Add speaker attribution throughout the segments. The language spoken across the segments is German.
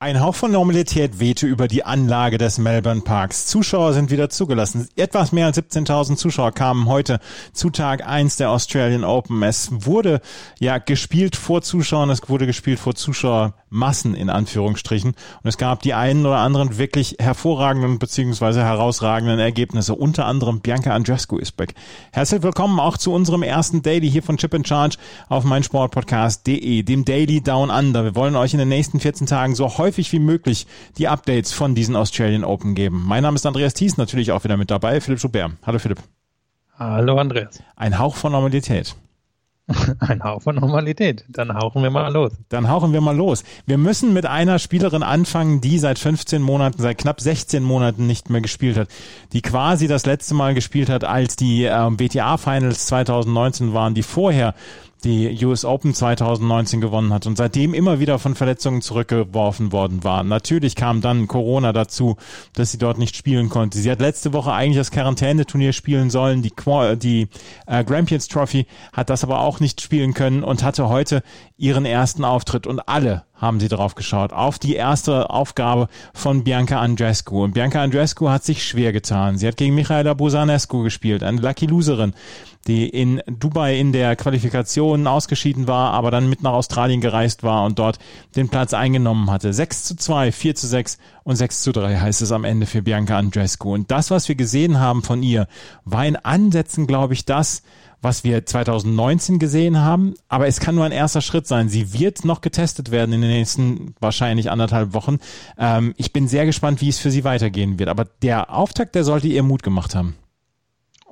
Speaker 1: Ein Hauch von Normalität wehte über die Anlage des Melbourne Parks. Zuschauer sind wieder zugelassen. Etwas mehr als 17.000 Zuschauer kamen heute zu Tag 1 der Australian Open. Es wurde ja gespielt vor Zuschauern, es wurde gespielt vor Zuschauermassen in Anführungsstrichen. Und es gab die einen oder anderen wirklich hervorragenden beziehungsweise herausragenden Ergebnisse. Unter anderem Bianca Andrescu ist back. Herzlich willkommen auch zu unserem ersten Daily hier von Chip in Charge auf meinsportpodcast.de, dem Daily Down Under. Wir wollen euch in den nächsten 14 Tagen so häufig häufig wie möglich die Updates von diesen Australian Open geben. Mein Name ist Andreas Thies, natürlich auch wieder mit dabei, Philipp Schubert. Hallo Philipp.
Speaker 2: Hallo Andreas.
Speaker 1: Ein Hauch von Normalität.
Speaker 2: Ein Hauch von Normalität. Dann hauchen wir mal los.
Speaker 1: Dann hauchen wir mal los. Wir müssen mit einer Spielerin anfangen, die seit 15 Monaten, seit knapp 16 Monaten nicht mehr gespielt hat. Die quasi das letzte Mal gespielt hat, als die ähm, BTA Finals 2019 waren, die vorher die US Open 2019 gewonnen hat und seitdem immer wieder von Verletzungen zurückgeworfen worden war. Natürlich kam dann Corona dazu, dass sie dort nicht spielen konnte. Sie hat letzte Woche eigentlich das Quarantäneturnier spielen sollen, die, die äh, Grampians Trophy, hat das aber auch nicht spielen können und hatte heute ihren ersten Auftritt und alle haben sie drauf geschaut, auf die erste Aufgabe von Bianca Andrescu. Und Bianca Andrescu hat sich schwer getan. Sie hat gegen Michaela Busanescu gespielt, eine Lucky Loserin, die in Dubai in der Qualifikation ausgeschieden war, aber dann mit nach Australien gereist war und dort den Platz eingenommen hatte. 6 zu 2, 4 zu 6 und 6 zu 3 heißt es am Ende für Bianca Andrescu. Und das, was wir gesehen haben von ihr, war in Ansätzen, glaube ich, das, was wir 2019 gesehen haben, aber es kann nur ein erster Schritt sein. Sie wird noch getestet werden in den nächsten wahrscheinlich anderthalb Wochen. Ähm, ich bin sehr gespannt, wie es für sie weitergehen wird. Aber der Auftakt, der sollte ihr Mut gemacht haben.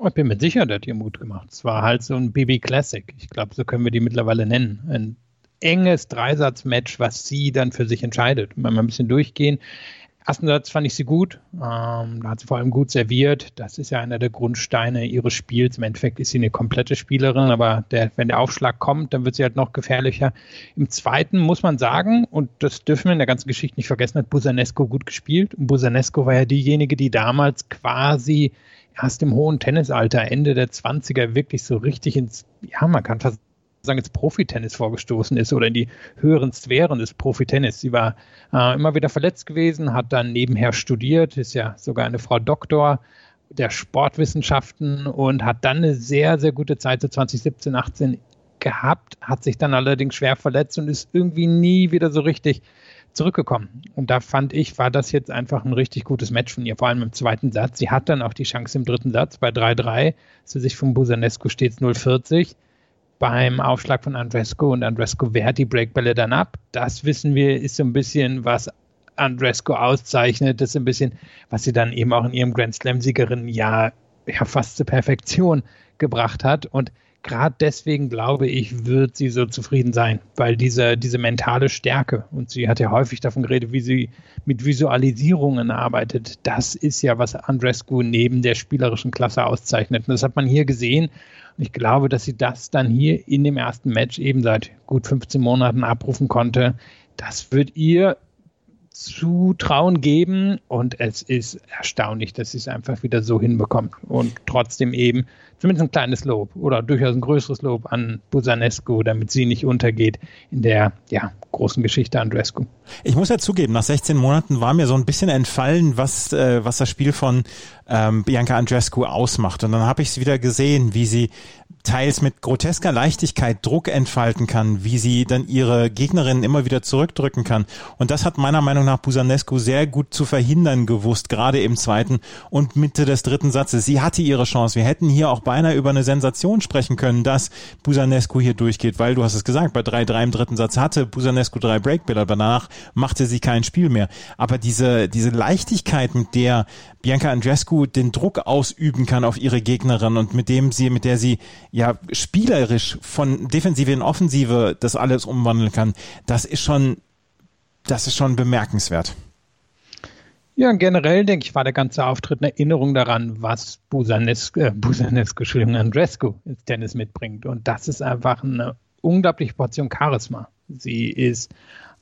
Speaker 2: Ich bin mir sicher, der hat ihr Mut gemacht. Es war halt so ein Baby Classic. Ich glaube, so können wir die mittlerweile nennen. Ein enges Dreisatzmatch, was sie dann für sich entscheidet. Wir ein bisschen durchgehen, Ersten Satz fand ich sie gut. Ähm, da hat sie vor allem gut serviert. Das ist ja einer der Grundsteine ihres Spiels. Im Endeffekt ist sie eine komplette Spielerin, aber der, wenn der Aufschlag kommt, dann wird sie halt noch gefährlicher. Im zweiten muss man sagen, und das dürfen wir in der ganzen Geschichte nicht vergessen, hat Busanesco gut gespielt. Und Busanesco war ja diejenige, die damals quasi erst im hohen Tennisalter, Ende der 20er, wirklich so richtig ins, ja, man kann fast sagen, ins Profitennis vorgestoßen ist oder in die höheren Sphären des Profitennis. Sie war äh, immer wieder verletzt gewesen, hat dann nebenher studiert, ist ja sogar eine Frau Doktor der Sportwissenschaften und hat dann eine sehr, sehr gute Zeit so 2017, 18 gehabt, hat sich dann allerdings schwer verletzt und ist irgendwie nie wieder so richtig zurückgekommen. Und da fand ich, war das jetzt einfach ein richtig gutes Match von ihr, vor allem im zweiten Satz. Sie hat dann auch die Chance im dritten Satz bei 3-3, sie sich vom Busanescu stets 0-40 beim Aufschlag von Andresco und Andresco wehrt die Breakbälle dann ab. Das wissen wir, ist so ein bisschen, was Andresco auszeichnet. Das ist ein bisschen, was sie dann eben auch in ihrem Grand Slam-Siegerin ja, ja fast zur Perfektion gebracht hat. Und gerade deswegen glaube ich, wird sie so zufrieden sein, weil diese, diese mentale Stärke, und sie hat ja häufig davon geredet, wie sie mit Visualisierungen arbeitet, das ist ja, was Andrescu neben der spielerischen Klasse auszeichnet. Und das hat man hier gesehen. Und ich glaube, dass sie das dann hier in dem ersten Match eben seit gut 15 Monaten abrufen konnte. Das wird ihr Zutrauen geben und es ist erstaunlich, dass sie es einfach wieder so hinbekommt und trotzdem eben zumindest ein kleines Lob oder durchaus ein größeres Lob an Busanescu, damit sie nicht untergeht in der ja, großen Geschichte Andrescu.
Speaker 1: Ich muss ja zugeben, nach 16 Monaten war mir so ein bisschen entfallen, was, äh, was das Spiel von ähm, Bianca Andrescu ausmacht. Und dann habe ich es wieder gesehen, wie sie teils mit grotesker Leichtigkeit Druck entfalten kann, wie sie dann ihre Gegnerinnen immer wieder zurückdrücken kann. Und das hat meiner Meinung nach Busanescu sehr gut zu verhindern gewusst, gerade im zweiten und Mitte des dritten Satzes. Sie hatte ihre Chance. Wir hätten hier auch beinahe über eine Sensation sprechen können, dass Busanescu hier durchgeht, weil du hast es gesagt, bei 3-3 im dritten Satz hatte Busanescu drei Breakbilder, danach machte sie kein Spiel mehr. Aber diese, diese Leichtigkeit, mit der Bianca Andrescu den Druck ausüben kann auf ihre Gegnerin und mit dem sie, mit der sie ja spielerisch von Defensive in Offensive das alles umwandeln kann, das ist schon, das ist schon bemerkenswert.
Speaker 2: Ja, generell denke ich, war der ganze Auftritt eine Erinnerung daran, was Busanescu, äh, Busanescu, Entschuldigung, Andrescu ins Tennis mitbringt. Und das ist einfach eine unglaubliche Portion Charisma. Sie ist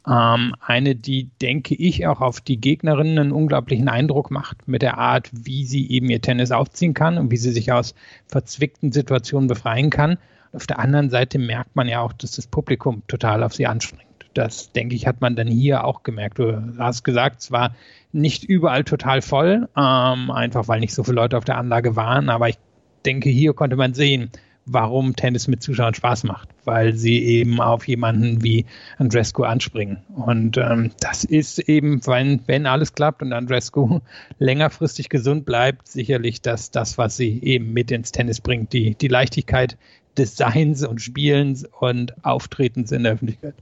Speaker 2: Ähm, eine, die, denke ich, auch auf die Gegnerinnen einen unglaublichen Eindruck macht mit der Art, wie sie eben ihr Tennis aufziehen kann und wie sie sich aus verzwickten Situationen befreien kann. Auf der anderen Seite merkt man ja auch, dass das Publikum total auf sie anstrengt. Das, denke ich, hat man dann hier auch gemerkt. Du hast gesagt, es war nicht überall total voll, ähm, einfach weil nicht so viele Leute auf der Anlage waren. Aber ich denke, hier konnte man sehen, warum Tennis mit Zuschauern Spaß macht, weil sie eben auf jemanden wie Andrescu anspringen. Und ähm, das ist eben, wenn, wenn alles klappt und Andrescu längerfristig gesund bleibt, sicherlich das, das, was sie eben mit ins Tennis bringt, die, die Leichtigkeit des Seins und Spielens und Auftretens in der Öffentlichkeit.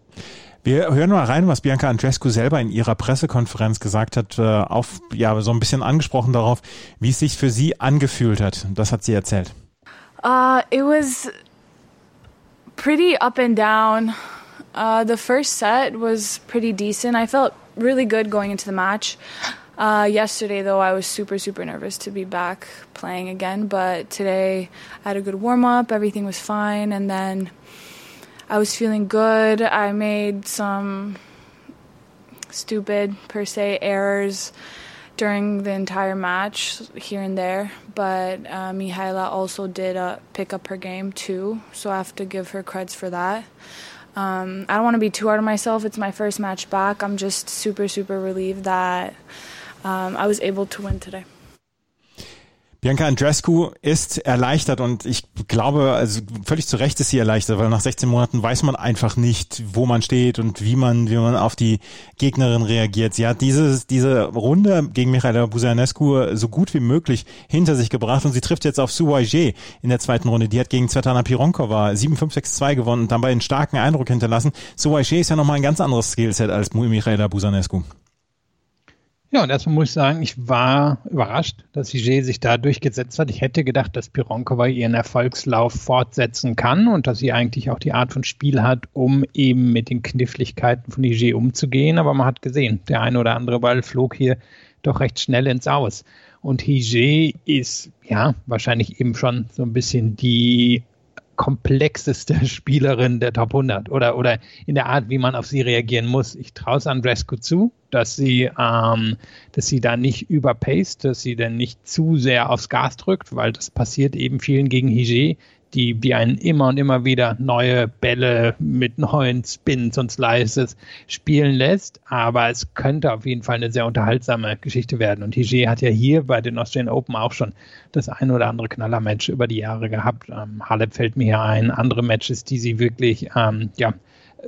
Speaker 1: Wir hören mal rein, was Bianca Andrescu selber in ihrer Pressekonferenz gesagt hat, äh, auf, ja, so ein bisschen angesprochen darauf, wie es sich für sie angefühlt hat. Das hat sie erzählt.
Speaker 3: Uh, it was pretty up and down. Uh, the first set was pretty decent. I felt really good going into the match. Uh, yesterday, though, I was super, super nervous to be back playing again. But today, I had a good warm up. Everything was fine. And then I was feeling good. I made some stupid, per se, errors during the entire match here and there. But uh, Mihaila also did uh, pick up her game too, so I have to give her creds for that. Um, I don't want to be too hard on myself. It's my first match back. I'm just super, super relieved that um, I was able to win today.
Speaker 1: Bianca Andrescu ist erleichtert und ich glaube, also völlig zu Recht ist sie erleichtert, weil nach 16 Monaten weiß man einfach nicht, wo man steht und wie man, wie man auf die Gegnerin reagiert. Sie hat dieses, diese Runde gegen Michaela Busanescu so gut wie möglich hinter sich gebracht und sie trifft jetzt auf Su Wai in der zweiten Runde. Die hat gegen Svetlana Pironkova 7-5-6-2 gewonnen und dabei einen starken Eindruck hinterlassen. Su Wai ist ja nochmal ein ganz anderes Skillset als Michaela Busanescu.
Speaker 2: Ja, und erstmal muss ich sagen, ich war überrascht, dass Hige sich da durchgesetzt hat. Ich hätte gedacht, dass Pironkova ihren Erfolgslauf fortsetzen kann und dass sie eigentlich auch die Art von Spiel hat, um eben mit den Kniffligkeiten von Hige umzugehen. Aber man hat gesehen, der eine oder andere Ball flog hier doch recht schnell ins Aus. Und Hige ist ja wahrscheinlich eben schon so ein bisschen die komplexeste Spielerin der Top 100 oder, oder in der Art, wie man auf sie reagieren muss. Ich traue es Andrescu zu, dass sie, ähm, dass sie da nicht überpaced, dass sie dann nicht zu sehr aufs Gas drückt, weil das passiert eben vielen gegen Hige, die, die einen immer und immer wieder neue Bälle mit neuen Spins und Slices spielen lässt. Aber es könnte auf jeden Fall eine sehr unterhaltsame Geschichte werden. Und Hige hat ja hier bei den Australian Open auch schon das ein oder andere Knallermatch über die Jahre gehabt. Ähm, Halep fällt mir hier ein, andere Matches, die sie wirklich, ähm, ja,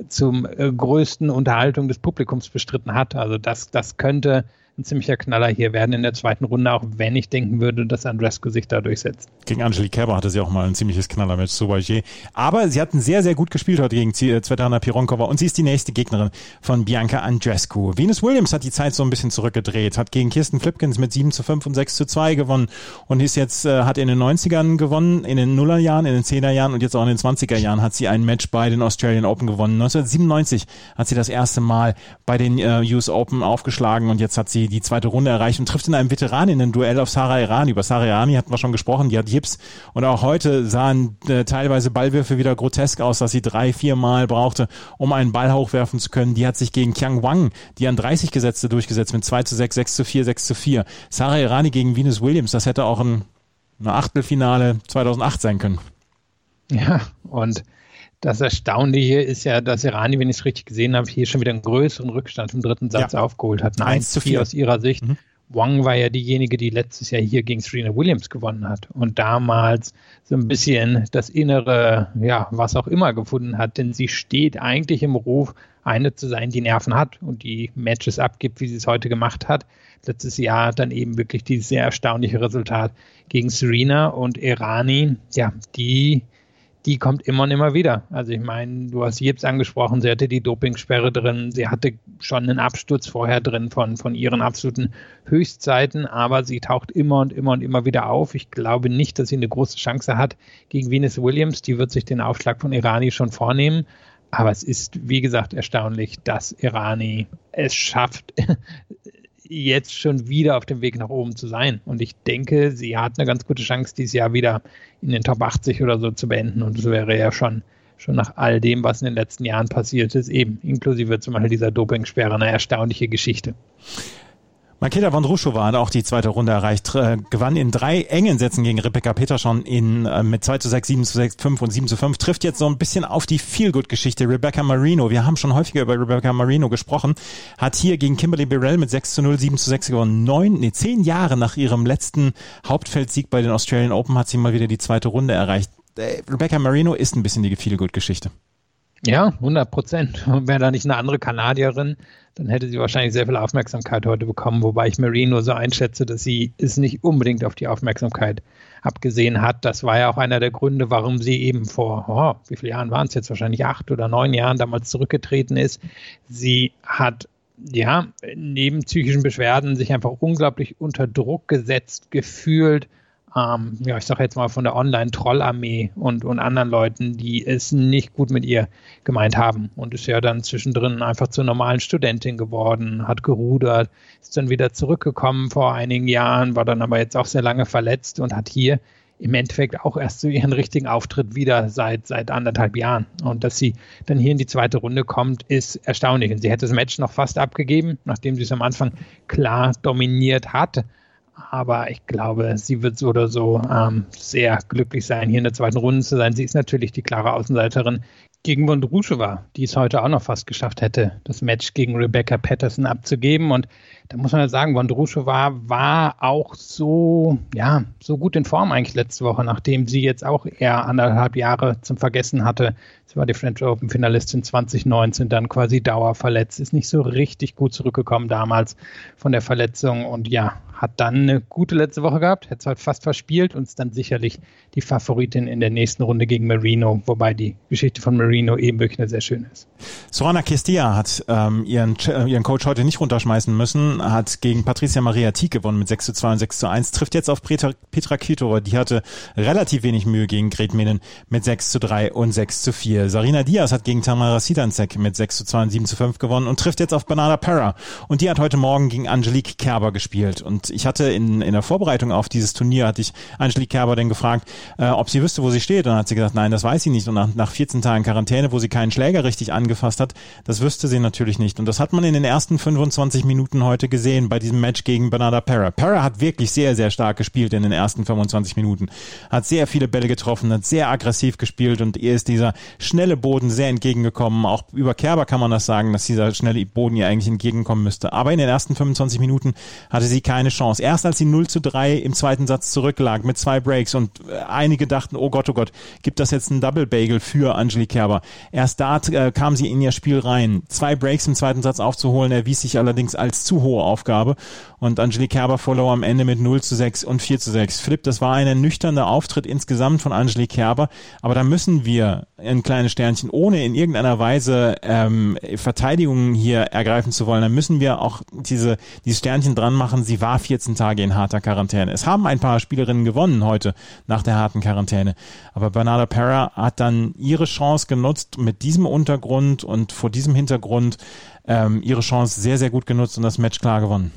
Speaker 2: zum äh, größten Unterhaltung des Publikums bestritten hat. Also das, das könnte ein ziemlicher Knaller hier werden in der zweiten Runde, auch wenn ich denken würde, dass Andrescu sich da durchsetzt.
Speaker 1: Gegen Angelique Kerber hatte sie auch mal ein ziemliches Knallermatch, Sauvagier. Aber sie hatten sehr, sehr gut gespielt heute gegen Svetlana Pironkova und sie ist die nächste Gegnerin von Bianca Andrescu. Venus Williams hat die Zeit so ein bisschen zurückgedreht, hat gegen Kirsten Flipkins mit 7 zu 5 und 6 zu 2 gewonnen und ist jetzt, äh, hat in den 90ern gewonnen, in den Nullerjahren, in den 10er Jahren und jetzt auch in den 20er Jahren hat sie ein Match bei den Australian Open gewonnen. 1997 hat sie das erste Mal bei den äh, US Open aufgeschlagen und jetzt hat sie die zweite Runde erreicht und trifft in einem Veteraninnen-Duell auf Sarah Irani. Über Sarah Irani hatten wir schon gesprochen, die hat Gips und auch heute sahen äh, teilweise Ballwürfe wieder grotesk aus, dass sie drei, vier Mal brauchte, um einen Ball hochwerfen zu können. Die hat sich gegen Qiang Wang, die an 30 Gesetzte durchgesetzt mit 2 zu 6, 6 zu 4, 6 zu 4. Sarah Irani gegen Venus Williams, das hätte auch ein, ein Achtelfinale 2008 sein können.
Speaker 2: Ja, und das Erstaunliche ist ja, dass Irani, wenn ich es richtig gesehen habe, hier schon wieder einen größeren Rückstand im dritten Satz ja. aufgeholt hat. Ein 1 zu 4 aus ihrer Sicht. Mhm. Wang war ja diejenige, die letztes Jahr hier gegen Serena Williams gewonnen hat und damals so ein bisschen das innere, ja, was auch immer gefunden hat, denn sie steht eigentlich im Ruf, eine zu sein, die Nerven hat und die Matches abgibt, wie sie es heute gemacht hat. Letztes Jahr dann eben wirklich dieses sehr erstaunliche Resultat gegen Serena und Irani, ja, die die kommt immer und immer wieder. Also ich meine, du hast Jips angesprochen, sie hatte die Dopingsperre drin, sie hatte schon einen Absturz vorher drin von, von ihren absoluten Höchstzeiten, aber sie taucht immer und immer und immer wieder auf. Ich glaube nicht, dass sie eine große Chance hat gegen Venus Williams. Die wird sich den Aufschlag von Irani schon vornehmen. Aber es ist, wie gesagt, erstaunlich, dass Irani es schafft, jetzt schon wieder auf dem Weg nach oben zu sein. Und ich denke, sie hat eine ganz gute Chance, dieses Jahr wieder in den Top 80 oder so zu beenden. Und das wäre ja schon schon nach all dem, was in den letzten Jahren passiert ist, eben inklusive zum Beispiel dieser Dopingsperre, eine erstaunliche Geschichte.
Speaker 1: Makeda Vondrushova hat auch die zweite Runde erreicht, äh, gewann in drei engen Sätzen gegen Rebecca Peterson in, äh, mit 2 zu 6, 7 zu 6, 5 und 7 zu 5, trifft jetzt so ein bisschen auf die Feel-Good-Geschichte. Rebecca Marino, wir haben schon häufiger über Rebecca Marino gesprochen, hat hier gegen Kimberly Birrell mit 6 zu 0, 7 zu 6 gewonnen. Neun, nee, zehn Jahre nach ihrem letzten Hauptfeldsieg bei den Australian Open hat sie mal wieder die zweite Runde erreicht. Äh, Rebecca Marino ist ein bisschen die Feel-Good-Geschichte.
Speaker 2: Ja, 100 Prozent. Wäre da nicht eine andere Kanadierin, dann hätte sie wahrscheinlich sehr viel Aufmerksamkeit heute bekommen, wobei ich Marino so einschätze, dass sie es nicht unbedingt auf die Aufmerksamkeit abgesehen hat. Das war ja auch einer der Gründe, warum sie eben vor, oh, wie viele Jahren waren es jetzt, wahrscheinlich acht oder neun Jahren damals zurückgetreten ist. Sie hat ja, neben psychischen Beschwerden sich einfach unglaublich unter Druck gesetzt gefühlt ähm, ja, ich sage jetzt mal von der Online-Trollarmee und, und anderen Leuten, die es nicht gut mit ihr gemeint haben und ist ja dann zwischendrin einfach zur normalen Studentin geworden, hat gerudert, ist dann wieder zurückgekommen vor einigen Jahren, war dann aber jetzt auch sehr lange verletzt und hat hier im Endeffekt auch erst zu ihren richtigen Auftritt wieder seit, seit anderthalb Jahren. Und dass sie dann hier in die zweite Runde kommt, ist erstaunlich. Und sie hätte das Match noch fast abgegeben, nachdem sie es am Anfang klar dominiert hat aber ich glaube, sie wird so oder so ähm, sehr glücklich sein, hier in der zweiten Runde zu sein. Sie ist natürlich die klare Außenseiterin gegen Vondrushova, die es heute auch noch fast geschafft hätte, das Match gegen Rebecca Patterson abzugeben. Und da muss man ja sagen, Vondrushova war auch so, ja, so gut in Form eigentlich letzte Woche, nachdem sie jetzt auch eher anderthalb Jahre zum Vergessen hatte. Sie war die French Open Finalistin 2019, dann quasi dauerverletzt, ist nicht so richtig gut zurückgekommen damals von der Verletzung und ja, hat dann eine gute letzte Woche gehabt, hätte es halt fast verspielt und ist dann sicherlich die Favoritin in der nächsten Runde gegen Marino, wobei die Geschichte von Marino eben wirklich eine sehr schöne ist.
Speaker 1: Sorana Kestia hat ähm, ihren, äh, ihren Coach heute nicht runterschmeißen müssen, hat gegen Patricia Maria Tiek gewonnen mit 6 zu 2 und 6 zu 1, trifft jetzt auf Petra, Petra Kvitova, die hatte relativ wenig Mühe gegen Gret Menen mit 6 zu 3 und 6 zu 4. Sarina Diaz hat gegen Tamara Sidancek mit 6 zu 2 und 7 zu 5 gewonnen und trifft jetzt auf Bernarda Pera und die hat heute Morgen gegen Angelique Kerber gespielt und ich hatte in, in der Vorbereitung auf dieses Turnier, hatte ich Angelique Kerber dann gefragt, äh, ob sie wüsste, wo sie steht. Und dann hat sie gesagt, nein, das weiß sie nicht. Und nach, nach 14 Tagen Quarantäne, wo sie keinen Schläger richtig angefasst hat, das wüsste sie natürlich nicht. Und das hat man in den ersten 25 Minuten heute gesehen bei diesem Match gegen Bernarda Pera. Pera hat wirklich sehr, sehr stark gespielt in den ersten 25 Minuten. Hat sehr viele Bälle getroffen, hat sehr aggressiv gespielt und ihr ist dieser schnelle Boden sehr entgegengekommen. Auch über Kerber kann man das sagen, dass dieser schnelle Boden ihr eigentlich entgegenkommen müsste. Aber in den ersten 25 Minuten hatte sie keine Chance. Erst als sie 0 zu 3 im zweiten Satz zurücklag mit zwei Breaks und äh, einige dachten, oh Gott, oh Gott, gibt das jetzt einen Double Bagel für Angelique Kerber. Erst da äh, kam sie in ihr Spiel rein. Zwei Breaks im zweiten Satz aufzuholen, erwies sich allerdings als zu hohe Aufgabe und Angelique Kerber verlor am Ende mit 0 zu 6 und 4 zu 6. Philipp, das war ein nüchterner Auftritt insgesamt von Angelique Kerber, aber da müssen wir ein kleines Sternchen, ohne in irgendeiner Weise ähm, Verteidigungen hier ergreifen zu wollen, dann müssen wir auch diese, diese Sternchen dran machen. Sie war 14 Tage in harter Quarantäne. Es haben ein paar Spielerinnen gewonnen heute nach der harten Quarantäne. Aber Bernarda Pera hat dann ihre Chance genutzt mit diesem Untergrund und vor diesem Hintergrund ähm, ihre Chance sehr, sehr gut genutzt und das Match klar gewonnen.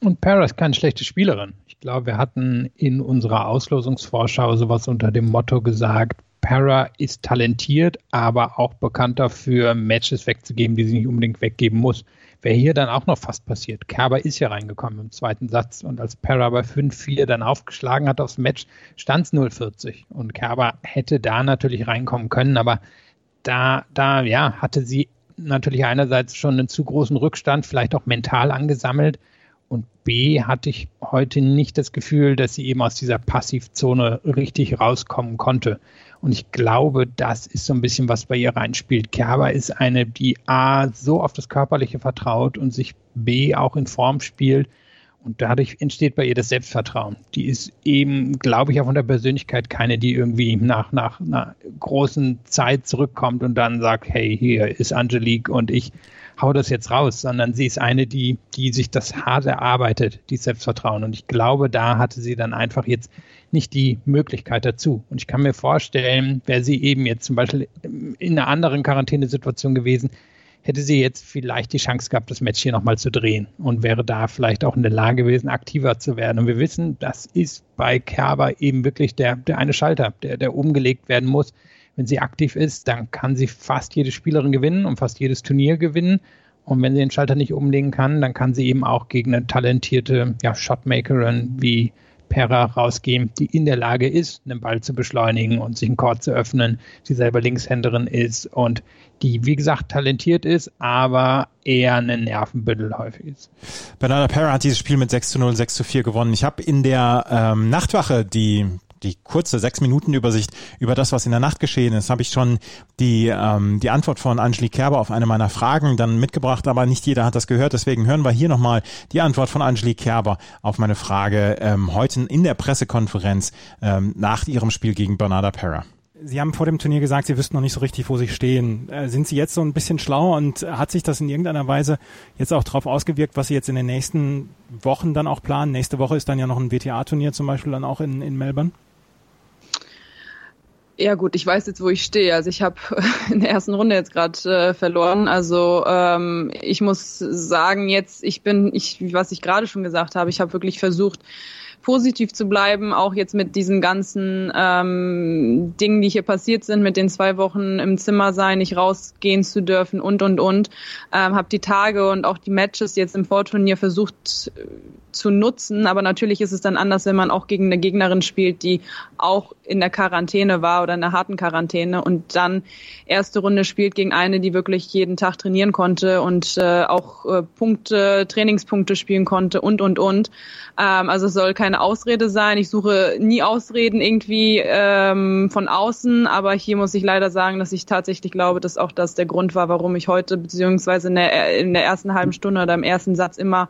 Speaker 2: Und Pera ist keine schlechte Spielerin. Ich glaube, wir hatten in unserer Auslosungsvorschau sowas unter dem Motto gesagt, Para ist talentiert, aber auch bekannt dafür, Matches wegzugeben, die sie nicht unbedingt weggeben muss. Wäre hier dann auch noch fast passiert. Kerber ist ja reingekommen im zweiten Satz und als Para bei 5-4 dann aufgeschlagen hat aufs Match, stand es 0-40 und Kerber hätte da natürlich reinkommen können, aber da, da, ja, hatte sie natürlich einerseits schon einen zu großen Rückstand, vielleicht auch mental angesammelt und B hatte ich heute nicht das Gefühl, dass sie eben aus dieser Passivzone richtig rauskommen konnte. Und ich glaube, das ist so ein bisschen, was bei ihr reinspielt. Kerber ist eine, die A, so auf das Körperliche vertraut und sich B, auch in Form spielt. Und dadurch entsteht bei ihr das Selbstvertrauen. Die ist eben, glaube ich, auch von der Persönlichkeit keine, die irgendwie nach, nach einer großen Zeit zurückkommt und dann sagt, hey, hier ist Angelique und ich hau das jetzt raus, sondern sie ist eine, die, die sich das hart erarbeitet, die Selbstvertrauen. Und ich glaube, da hatte sie dann einfach jetzt nicht die Möglichkeit dazu. Und ich kann mir vorstellen, wäre sie eben jetzt zum Beispiel in einer anderen Quarantänesituation gewesen, hätte sie jetzt vielleicht die Chance gehabt, das Match hier nochmal zu drehen und wäre da vielleicht auch in der Lage gewesen, aktiver zu werden. Und wir wissen, das ist bei Kerber eben wirklich der, der eine Schalter, der, der umgelegt werden muss, wenn sie aktiv ist, dann kann sie fast jede Spielerin gewinnen und fast jedes Turnier gewinnen. Und wenn sie den Schalter nicht umlegen kann, dann kann sie eben auch gegen eine talentierte ja, Shotmakerin wie Pera rausgehen, die in der Lage ist, einen Ball zu beschleunigen und sich einen Court zu öffnen, die selber Linkshänderin ist und die, wie gesagt, talentiert ist, aber eher ein Nervenbündel häufig ist.
Speaker 1: Bernarda Pera hat dieses Spiel mit 6 zu 0, 6 zu 4 gewonnen. Ich habe in der ähm, Nachtwache, die die kurze sechs Minuten Übersicht über das, was in der Nacht geschehen ist, habe ich schon die ähm, die Antwort von Angelique Kerber auf eine meiner Fragen dann mitgebracht, aber nicht jeder hat das gehört. Deswegen hören wir hier nochmal die Antwort von Angelique Kerber auf meine Frage ähm, heute in der Pressekonferenz ähm, nach ihrem Spiel gegen Bernarda Pera.
Speaker 4: Sie haben vor dem Turnier gesagt, Sie wüssten noch nicht so richtig, wo Sie stehen. Äh, sind Sie jetzt so ein bisschen schlauer und hat sich das in irgendeiner Weise jetzt auch darauf ausgewirkt, was Sie jetzt in den nächsten Wochen dann auch planen? Nächste Woche ist dann ja noch ein WTA-Turnier zum Beispiel dann auch in, in Melbourne.
Speaker 5: Ja gut, ich weiß jetzt, wo ich stehe. Also ich habe in der ersten Runde jetzt gerade äh, verloren. Also ähm, ich muss sagen, jetzt ich bin, ich was ich gerade schon gesagt habe, ich habe wirklich versucht positiv zu bleiben, auch jetzt mit diesen ganzen ähm, Dingen, die hier passiert sind, mit den zwei Wochen im Zimmer sein, nicht rausgehen zu dürfen und und und. Ähm, habe die Tage und auch die Matches jetzt im Vorturnier versucht zu nutzen. Aber natürlich ist es dann anders, wenn man auch gegen eine Gegnerin spielt, die auch in der Quarantäne war oder in der harten Quarantäne und dann erste Runde spielt gegen eine, die wirklich jeden Tag trainieren konnte und äh, auch äh, Punkte, Trainingspunkte spielen konnte und und und. Ähm, also es soll keine Ausrede sein. Ich suche nie Ausreden irgendwie ähm, von außen, aber hier muss ich leider sagen, dass ich tatsächlich glaube, dass auch das der Grund war, warum ich heute beziehungsweise in der, in der ersten halben Stunde oder im ersten Satz immer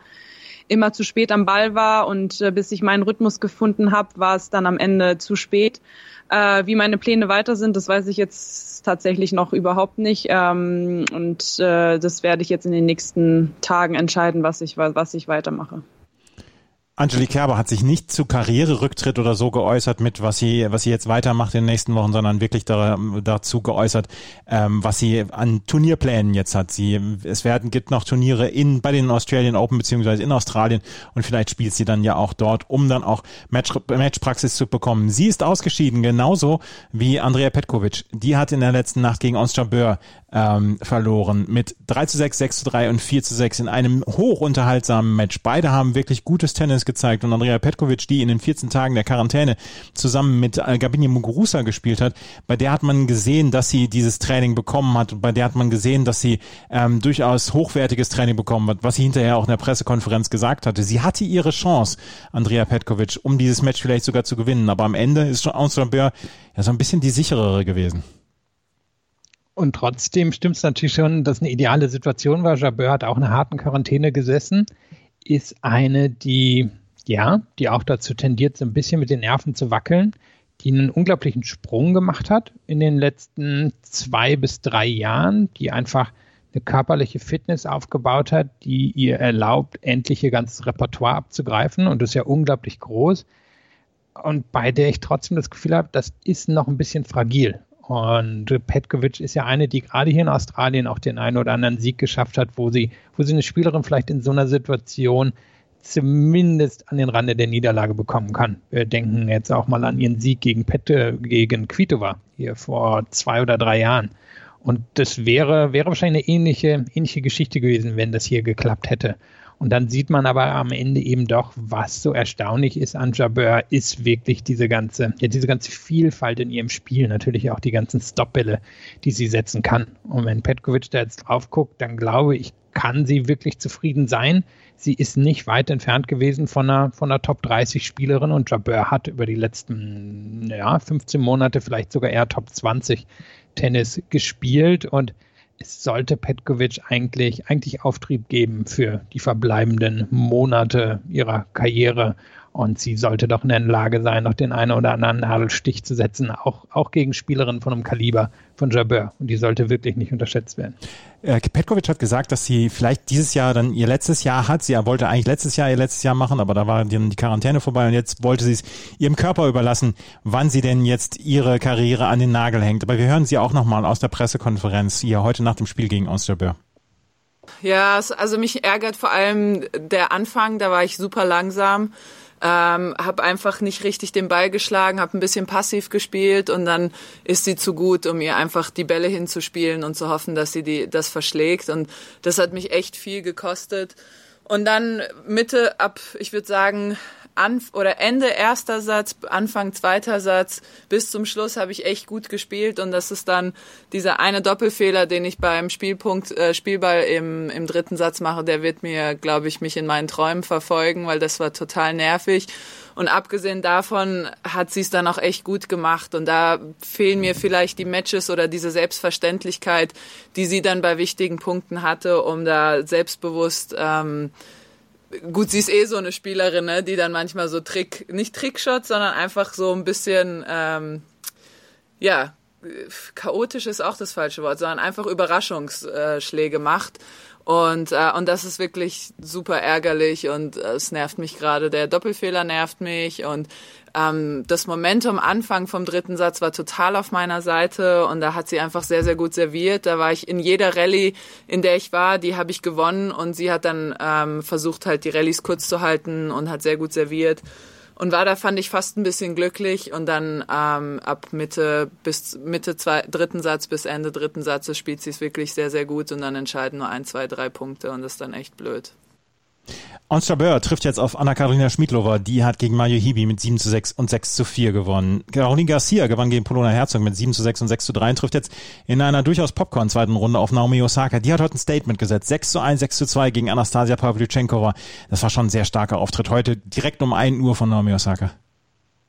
Speaker 5: immer zu spät am Ball war und äh, bis ich meinen Rhythmus gefunden habe, war es dann am Ende zu spät. Äh, wie meine Pläne weiter sind, das weiß ich jetzt tatsächlich noch überhaupt nicht. Ähm, und äh, das werde ich jetzt in den nächsten Tagen entscheiden, was ich, was ich weitermache.
Speaker 1: Angelique Kerber hat sich nicht zu Karriererücktritt oder so geäußert mit, was sie, was sie jetzt weitermacht in den nächsten Wochen, sondern wirklich da, dazu geäußert, ähm, was sie an Turnierplänen jetzt hat. Sie, es werden, gibt noch Turniere in, bei den Australian Open beziehungsweise in Australien und vielleicht spielt sie dann ja auch dort, um dann auch Match, Matchpraxis zu bekommen. Sie ist ausgeschieden, genauso wie Andrea Petkovic. Die hat in der letzten Nacht gegen Ons Jabeur ähm, verloren mit 3 zu 6, 6 zu 3 und 4 zu 6 in einem hochunterhaltsamen Match. Beide haben wirklich gutes Tennis gezeigt und Andrea Petkovic, die in den 14 Tagen der Quarantäne zusammen mit äh, Gabini Muguruza gespielt hat, bei der hat man gesehen, dass sie dieses Training bekommen hat und bei der hat man gesehen, dass sie ähm, durchaus hochwertiges Training bekommen hat, was sie hinterher auch in der Pressekonferenz gesagt hatte. Sie hatte ihre Chance, Andrea Petkovic, um dieses Match vielleicht sogar zu gewinnen, aber am Ende ist schon Ons ja so ein bisschen die sicherere gewesen.
Speaker 2: Und trotzdem stimmt es natürlich schon, dass eine ideale Situation war. Jabeur hat auch in einer harten Quarantäne gesessen, ist eine, die, ja, die auch dazu tendiert, so ein bisschen mit den Nerven zu wackeln, die einen unglaublichen Sprung gemacht hat in den letzten zwei bis drei Jahren, die einfach eine körperliche Fitness aufgebaut hat, die ihr erlaubt, endlich ihr ganzes Repertoire abzugreifen. Und das ist ja unglaublich groß. Und bei der ich trotzdem das Gefühl habe, das ist noch ein bisschen fragil. Und Petkovic ist ja eine, die gerade hier in Australien auch den einen oder anderen Sieg geschafft hat, wo sie, wo sie eine Spielerin vielleicht in so einer Situation zumindest an den Rande der Niederlage bekommen kann. Wir denken jetzt auch mal an ihren Sieg gegen Pette, gegen Kvitova hier vor zwei oder drei Jahren. Und das wäre, wäre wahrscheinlich eine ähnliche, ähnliche Geschichte gewesen, wenn das hier geklappt hätte. Und dann sieht man aber am Ende eben doch, was so erstaunlich ist an Jabeur, ist wirklich diese ganze, ja, diese ganze Vielfalt in ihrem Spiel, natürlich auch die ganzen Stopbälle, die sie setzen kann. Und wenn Petkovic da jetzt drauf guckt, dann glaube ich, kann sie wirklich zufrieden sein. Sie ist nicht weit entfernt gewesen von einer, von einer Top 30 Spielerin und Jabeur hat über die letzten ja, 15 Monate vielleicht sogar eher Top 20 Tennis gespielt und es sollte Petkovic eigentlich, eigentlich Auftrieb geben für die verbleibenden Monate ihrer Karriere. Und sie sollte doch in der Lage sein, noch den einen oder anderen Nadelstich zu setzen, auch, auch gegen Spielerinnen von einem Kaliber von Jabeur. Und die sollte wirklich nicht unterschätzt werden.
Speaker 1: Äh, Petkovic hat gesagt, dass sie vielleicht dieses Jahr dann ihr letztes Jahr hat. Sie wollte eigentlich letztes Jahr ihr letztes Jahr machen, aber da war dann die Quarantäne vorbei und jetzt wollte sie es ihrem Körper überlassen, wann sie denn jetzt ihre Karriere an den Nagel hängt. Aber wir hören sie auch nochmal aus der Pressekonferenz hier heute nach dem Spiel gegen Jabeur.
Speaker 6: Ja, also mich ärgert vor allem der Anfang, da war ich super langsam ähm, habe einfach nicht richtig den Ball geschlagen, habe ein bisschen passiv gespielt und dann ist sie zu gut, um ihr einfach die Bälle hinzuspielen und zu hoffen, dass sie die, das verschlägt. Und das hat mich echt viel gekostet. Und dann Mitte ab, ich würde sagen, an, oder Ende erster Satz, Anfang zweiter Satz, bis zum Schluss habe ich echt gut gespielt und das ist dann dieser eine Doppelfehler, den ich beim Spielpunkt äh, Spielball im, im dritten Satz mache, der wird mir, glaube ich, mich in meinen Träumen verfolgen, weil das war total nervig. Und abgesehen davon hat sie es dann auch echt gut gemacht. Und da fehlen mir vielleicht die Matches oder diese Selbstverständlichkeit, die sie dann bei wichtigen Punkten hatte, um da selbstbewusst ähm, gut, sie ist eh so eine Spielerin, ne, die dann manchmal so Trick, nicht Trickshots, sondern einfach so ein bisschen, ähm, ja, chaotisch ist auch das falsche Wort, sondern einfach Überraschungsschläge macht. Und, äh, und das ist wirklich super ärgerlich und äh, es nervt mich gerade. Der Doppelfehler nervt mich und ähm, das Momentum Anfang vom dritten Satz war total auf meiner Seite und da hat sie einfach sehr, sehr gut serviert. Da war ich in jeder Rallye, in der ich war, die habe ich gewonnen und sie hat dann ähm, versucht halt die Rallyes kurz zu halten und hat sehr gut serviert und war da fand ich fast ein bisschen glücklich und dann ähm, ab Mitte bis Mitte zwei, dritten Satz bis Ende dritten Satzes spielt sie es wirklich sehr sehr gut und dann entscheiden nur ein zwei drei Punkte und das ist dann echt blöd.
Speaker 1: Ons Jabeur trifft jetzt auf Anna-Karolina Schmidlova. Die hat gegen Mario Hibi mit 7 zu 6 und 6 zu 4 gewonnen. Caroline Garcia gewann gegen Polona Herzog mit 7 zu 6 und 6 zu 3 und trifft jetzt in einer durchaus Popcorn zweiten Runde auf Naomi Osaka. Die hat heute ein Statement gesetzt. 6 zu 1, 6 zu 2 gegen Anastasia Pavlyuchenkova. Das war schon ein sehr starker Auftritt. Heute direkt um 1 Uhr von Naomi Osaka.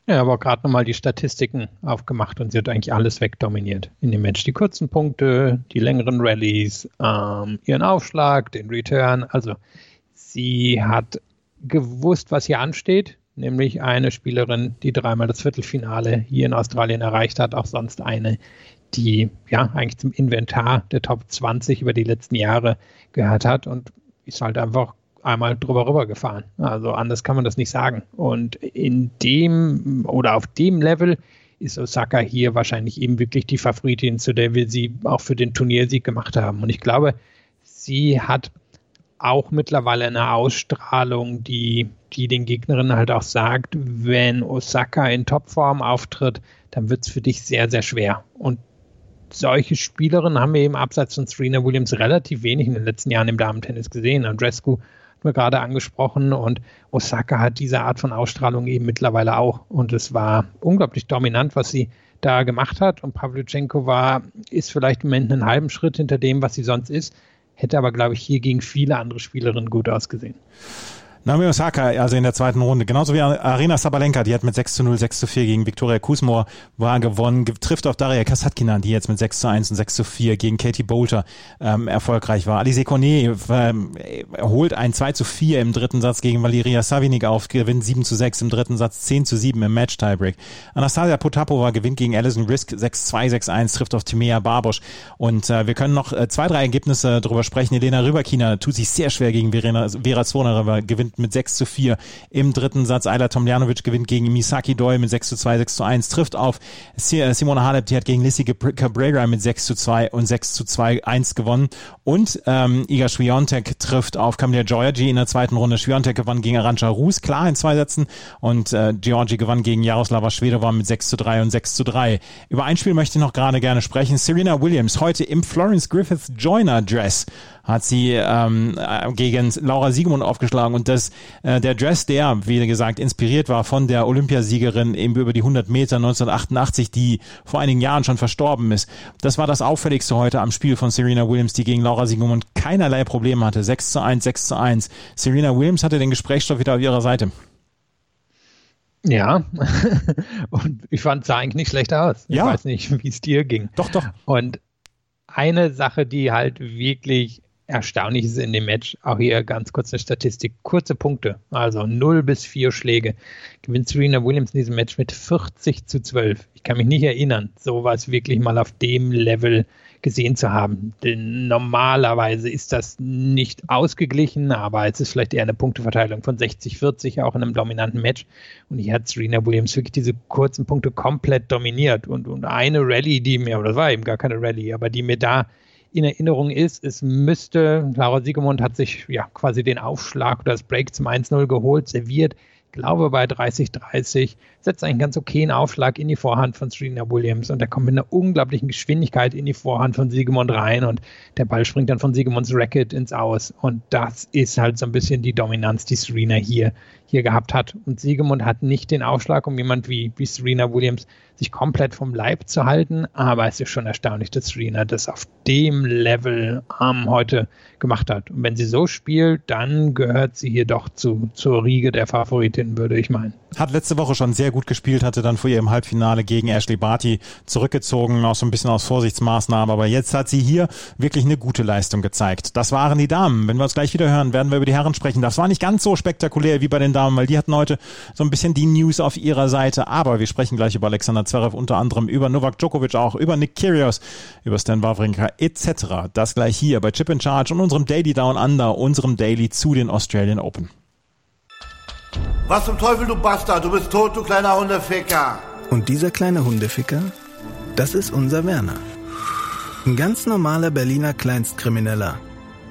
Speaker 2: Ja, aber gerade nochmal die Statistiken aufgemacht und sie hat eigentlich alles wegdominiert in dem Match. Die kurzen Punkte, die längeren Rallyes, ähm, ihren Aufschlag, den Return. Also Sie hat gewusst, was hier ansteht, nämlich eine Spielerin, die dreimal das Viertelfinale hier in Australien erreicht hat, auch sonst eine, die ja eigentlich zum Inventar der Top 20 über die letzten Jahre gehört hat und ist halt einfach einmal drüber rüber gefahren. Also anders kann man das nicht sagen. Und in dem oder auf dem Level ist Osaka hier wahrscheinlich eben wirklich die Favoritin, zu der wir sie auch für den Turniersieg gemacht haben. Und ich glaube, sie hat auch mittlerweile eine Ausstrahlung, die, die den Gegnerinnen halt auch sagt, wenn Osaka in Topform auftritt, dann wird es für dich sehr, sehr schwer. Und solche Spielerinnen haben wir eben abseits von Serena Williams relativ wenig in den letzten Jahren im Damentennis gesehen. Andrescu hat wir gerade angesprochen und Osaka hat diese Art von Ausstrahlung eben mittlerweile auch. Und es war unglaublich dominant, was sie da gemacht hat. Und Pavlyuchenko war, ist vielleicht im Moment einen halben Schritt hinter dem, was sie sonst ist hätte aber, glaube ich, hier gegen viele andere Spielerinnen gut ausgesehen.
Speaker 1: Naomi Osaka, also in der zweiten Runde, genauso wie Arena Sabalenka, die hat mit 6 zu 0, 6 zu 4 gegen Viktoria Kusmor war gewonnen, trifft auf Daria Kasatkina, die jetzt mit 6 zu 1 und 6 zu 4 gegen Katie Bolter ähm, erfolgreich war. Alice Kone ähm, holt ein 2 zu 4 im dritten Satz gegen Valeria Savinik auf, gewinnt 7 zu 6 im dritten Satz, 10 zu 7 im Match Tiebreak. Anastasia Potapova gewinnt gegen Alison Risk 6-2, 6-1, trifft auf Timea Barbosch. Und äh, wir können noch äh, zwei, drei Ergebnisse darüber sprechen. Elena Rybakina tut sich sehr schwer gegen Verena, Vera Zvonareva, gewinnt mit 6 zu 4 im dritten Satz. Ayla Tomljanovic gewinnt gegen Misaki Doi mit 6 zu 2, 6 zu 1, trifft auf äh, Simona Halep, die hat gegen Lissy Cabrera mit 6 zu 2 und 6 zu 2, 1 gewonnen. Und ähm, Iga Swiatek trifft auf Camilla Georgi in der zweiten Runde. Swiatek gewann gegen Arantxa Rus, klar in zwei Sätzen. Und äh, Georgi gewann gegen Jaroslava Schwedova mit 6 zu 3 und 6 zu 3. Über ein Spiel möchte ich noch gerade gerne sprechen. Serena Williams heute im Florence Griffith Joiner Dress hat sie ähm, gegen Laura Siegemund aufgeschlagen und das äh, der Dress, der wie gesagt inspiriert war von der Olympiasiegerin eben über die 100 Meter 1988, die vor einigen Jahren schon verstorben ist. Das war das auffälligste heute am Spiel von Serena Williams, die gegen Laura Siegemund keinerlei Probleme hatte. 6 zu 1, 6 zu 1. Serena Williams hatte den Gesprächsstoff wieder auf ihrer Seite.
Speaker 2: Ja, und ich fand es sah eigentlich nicht schlecht aus. Ich ja. weiß nicht, wie es dir ging.
Speaker 1: Doch, doch.
Speaker 2: Und eine Sache, die halt wirklich erstaunlich ist in dem Match, auch hier ganz kurz eine Statistik, kurze Punkte, also 0 bis 4 Schläge, gewinnt Serena Williams in diesem Match mit 40 zu 12. Ich kann mich nicht erinnern, sowas wirklich mal auf dem Level gesehen zu haben. Denn normalerweise ist das nicht ausgeglichen, aber es ist vielleicht eher eine Punkteverteilung von 60-40 auch in einem dominanten Match. Und hier hat Serena Williams wirklich diese kurzen Punkte komplett dominiert. Und, und eine Rallye, die mir, oder das war eben gar keine Rallye, aber die mir da in Erinnerung ist, es müsste, Laura Siegemund hat sich ja quasi den Aufschlag oder das Break zum 1-0 geholt, serviert, glaube bei 30-30, setzt einen ganz okayen Aufschlag in die Vorhand von Serena Williams und er kommt mit einer unglaublichen Geschwindigkeit in die Vorhand von Siegemund rein und der Ball springt dann von Siegemunds Racket ins Aus. Und das ist halt so ein bisschen die Dominanz, die Serena hier, hier gehabt hat und Siegemund hat nicht den Aufschlag, um jemand wie, wie Serena Williams sich komplett vom Leib zu halten, aber es ist schon erstaunlich, dass Serena das auf dem Level ähm, heute gemacht hat. Und wenn sie so spielt, dann gehört sie hier doch zu, zur Riege der Favoritin, würde ich meinen.
Speaker 1: Hat letzte Woche schon sehr gut gespielt, hatte dann vor ihrem Halbfinale gegen Ashley Barty zurückgezogen, auch so ein bisschen aus Vorsichtsmaßnahmen. Aber jetzt hat sie hier wirklich eine gute Leistung gezeigt. Das waren die Damen. Wenn wir uns gleich wieder hören, werden wir über die Herren sprechen. Das war nicht ganz so spektakulär wie bei den Damen, weil die hatten heute so ein bisschen die News auf ihrer Seite. Aber wir sprechen gleich über Alexander Zverev, unter anderem über Novak Djokovic auch, über Nick Kyrgios, über Stan Wawrinka etc. Das gleich hier bei Chip in Charge und unserem Daily Down Under, unserem Daily zu den Australian Open.
Speaker 7: Was zum Teufel, du Bastard? Du bist tot, du kleiner Hundeficker.
Speaker 8: Und dieser kleine Hundeficker, das ist unser Werner. Ein ganz normaler Berliner Kleinstkrimineller,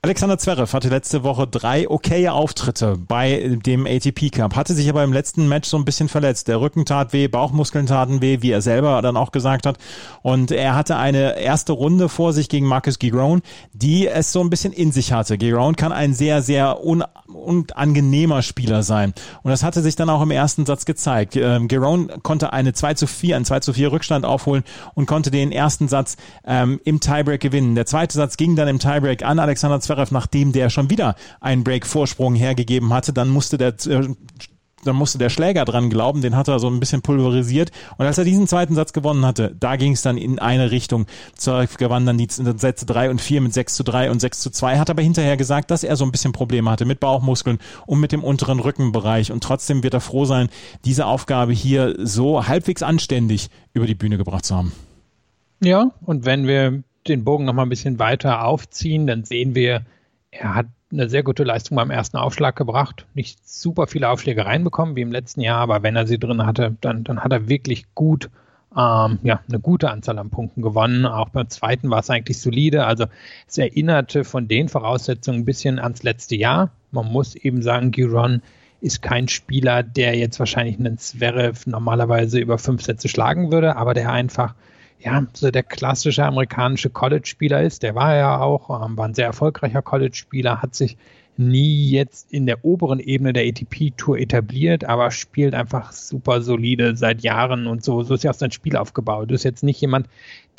Speaker 1: Alexander Zverev hatte letzte Woche drei okaye Auftritte bei dem ATP Cup, hatte sich aber im letzten Match so ein bisschen verletzt. Der Rücken tat weh, Bauchmuskeln taten weh, wie er selber dann auch gesagt hat. Und er hatte eine erste Runde vor sich gegen Marcus Giron, die es so ein bisschen in sich hatte. Giron kann ein sehr, sehr un unangenehmer Spieler sein. Und das hatte sich dann auch im ersten Satz gezeigt. Ähm, Giron konnte eine 2 zu 4, einen 2 zu 4 Rückstand aufholen und konnte den ersten Satz ähm, im Tiebreak gewinnen. Der zweite Satz ging dann im Tiebreak an Alexander Zverev, nachdem der schon wieder einen Break-Vorsprung hergegeben hatte. Dann musste der äh, dann musste der Schläger dran glauben, den hat er so ein bisschen pulverisiert. Und als er diesen zweiten Satz gewonnen hatte, da ging es dann in eine Richtung. Zverev gewann dann die Sätze 3 und 4 mit 6 zu 3 und 6 zu 2, hat aber hinterher gesagt, dass er so ein bisschen Probleme hatte mit Bauchmuskeln und mit dem unteren Rückenbereich. Und trotzdem wird er froh sein, diese Aufgabe hier so halbwegs anständig über die Bühne gebracht zu haben.
Speaker 2: Ja, und wenn wir den Bogen noch mal ein bisschen weiter aufziehen, dann sehen wir, er hat eine sehr gute Leistung beim ersten Aufschlag gebracht. Nicht super viele Aufschläge reinbekommen wie im letzten Jahr, aber wenn er sie drin hatte, dann, dann hat er wirklich gut, ähm, ja, eine gute Anzahl an Punkten gewonnen. Auch beim zweiten war es eigentlich solide. Also es erinnerte von den Voraussetzungen ein bisschen ans letzte Jahr. Man muss eben sagen, Giron ist kein Spieler, der jetzt wahrscheinlich einen Zverev normalerweise über fünf Sätze schlagen würde, aber der einfach ja, so der klassische amerikanische College-Spieler ist. Der war ja auch, ähm, war ein sehr erfolgreicher College-Spieler, hat sich nie jetzt in der oberen Ebene der ATP-Tour etabliert, aber spielt einfach super solide seit Jahren und so. So ist ja auch sein Spiel aufgebaut. Du bist jetzt nicht jemand,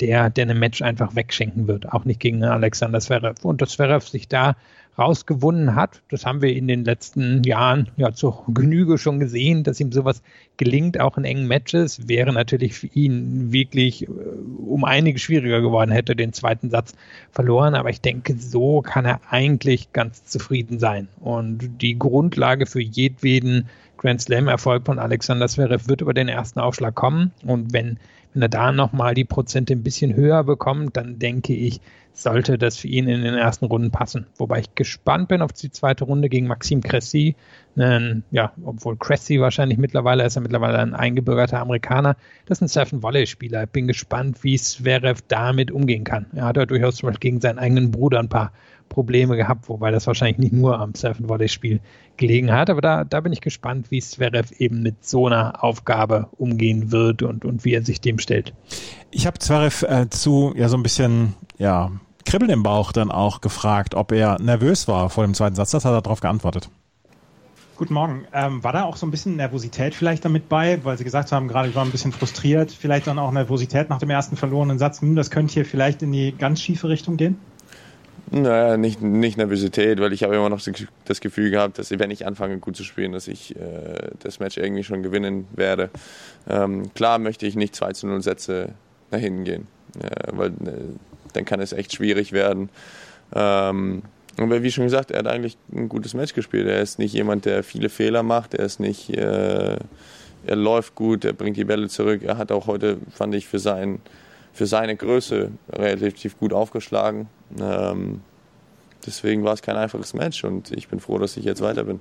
Speaker 2: der, der eine Match einfach wegschenken wird, auch nicht gegen Alexander Zverev. Und dass Zverev sich da rausgewonnen hat. Das haben wir in den letzten Jahren ja zur Genüge schon gesehen, dass ihm sowas gelingt, auch in engen Matches. Wäre natürlich für ihn wirklich äh, um einige schwieriger geworden, hätte den zweiten Satz verloren. Aber ich denke, so kann er eigentlich ganz zufrieden sein. Und die Grundlage für jedweden Grand Slam-Erfolg von Alexander Zverev wird über den ersten Aufschlag kommen. Und wenn, wenn er da nochmal die Prozente ein bisschen höher bekommt, dann denke ich, sollte das für ihn in den ersten Runden passen. Wobei ich gespannt bin auf die zweite Runde gegen Maxim Cressy. Ähm, ja, obwohl Cressy wahrscheinlich mittlerweile ist er mittlerweile ein eingebürgerter Amerikaner. Das ist ein Surfen-Volley-Spieler. Ich bin gespannt, wie Zverev damit umgehen kann. Er hat ja durchaus zum Beispiel gegen seinen eigenen Bruder ein paar Probleme gehabt, wobei das wahrscheinlich nicht nur am Surfen-Volley-Spiel gelegen hat. Aber da, da bin ich gespannt, wie Zverev eben mit so einer Aufgabe umgehen wird und, und wie er sich dem stellt.
Speaker 1: Ich habe Zverev äh, zu ja so ein bisschen ja Kribbeln im Bauch dann auch gefragt, ob er nervös war vor dem zweiten Satz. Das hat er darauf geantwortet.
Speaker 9: Guten Morgen. Ähm, war da auch so ein bisschen Nervosität vielleicht damit bei, weil Sie gesagt haben, gerade ich war ein bisschen frustriert, vielleicht dann auch Nervosität nach dem ersten verlorenen Satz. Hm, das könnte hier vielleicht in die ganz schiefe Richtung gehen?
Speaker 10: Naja, nicht, nicht Nervosität, weil ich habe immer noch das Gefühl gehabt, dass wenn ich anfange gut zu spielen, dass ich äh, das Match irgendwie schon gewinnen werde. Ähm, klar möchte ich nicht 2 zu 0 Sätze nach hinten gehen. äh, weil äh, dann kann es echt schwierig werden. Ähm, aber wie schon gesagt, er hat eigentlich ein gutes Match gespielt. Er ist nicht jemand, der viele Fehler macht. Er ist nicht, äh, er läuft gut, er bringt die Bälle zurück. Er hat auch heute, fand ich, für, sein, für seine Größe relativ gut aufgeschlagen. Ähm, deswegen war es kein einfaches Match und ich bin froh, dass ich jetzt weiter bin.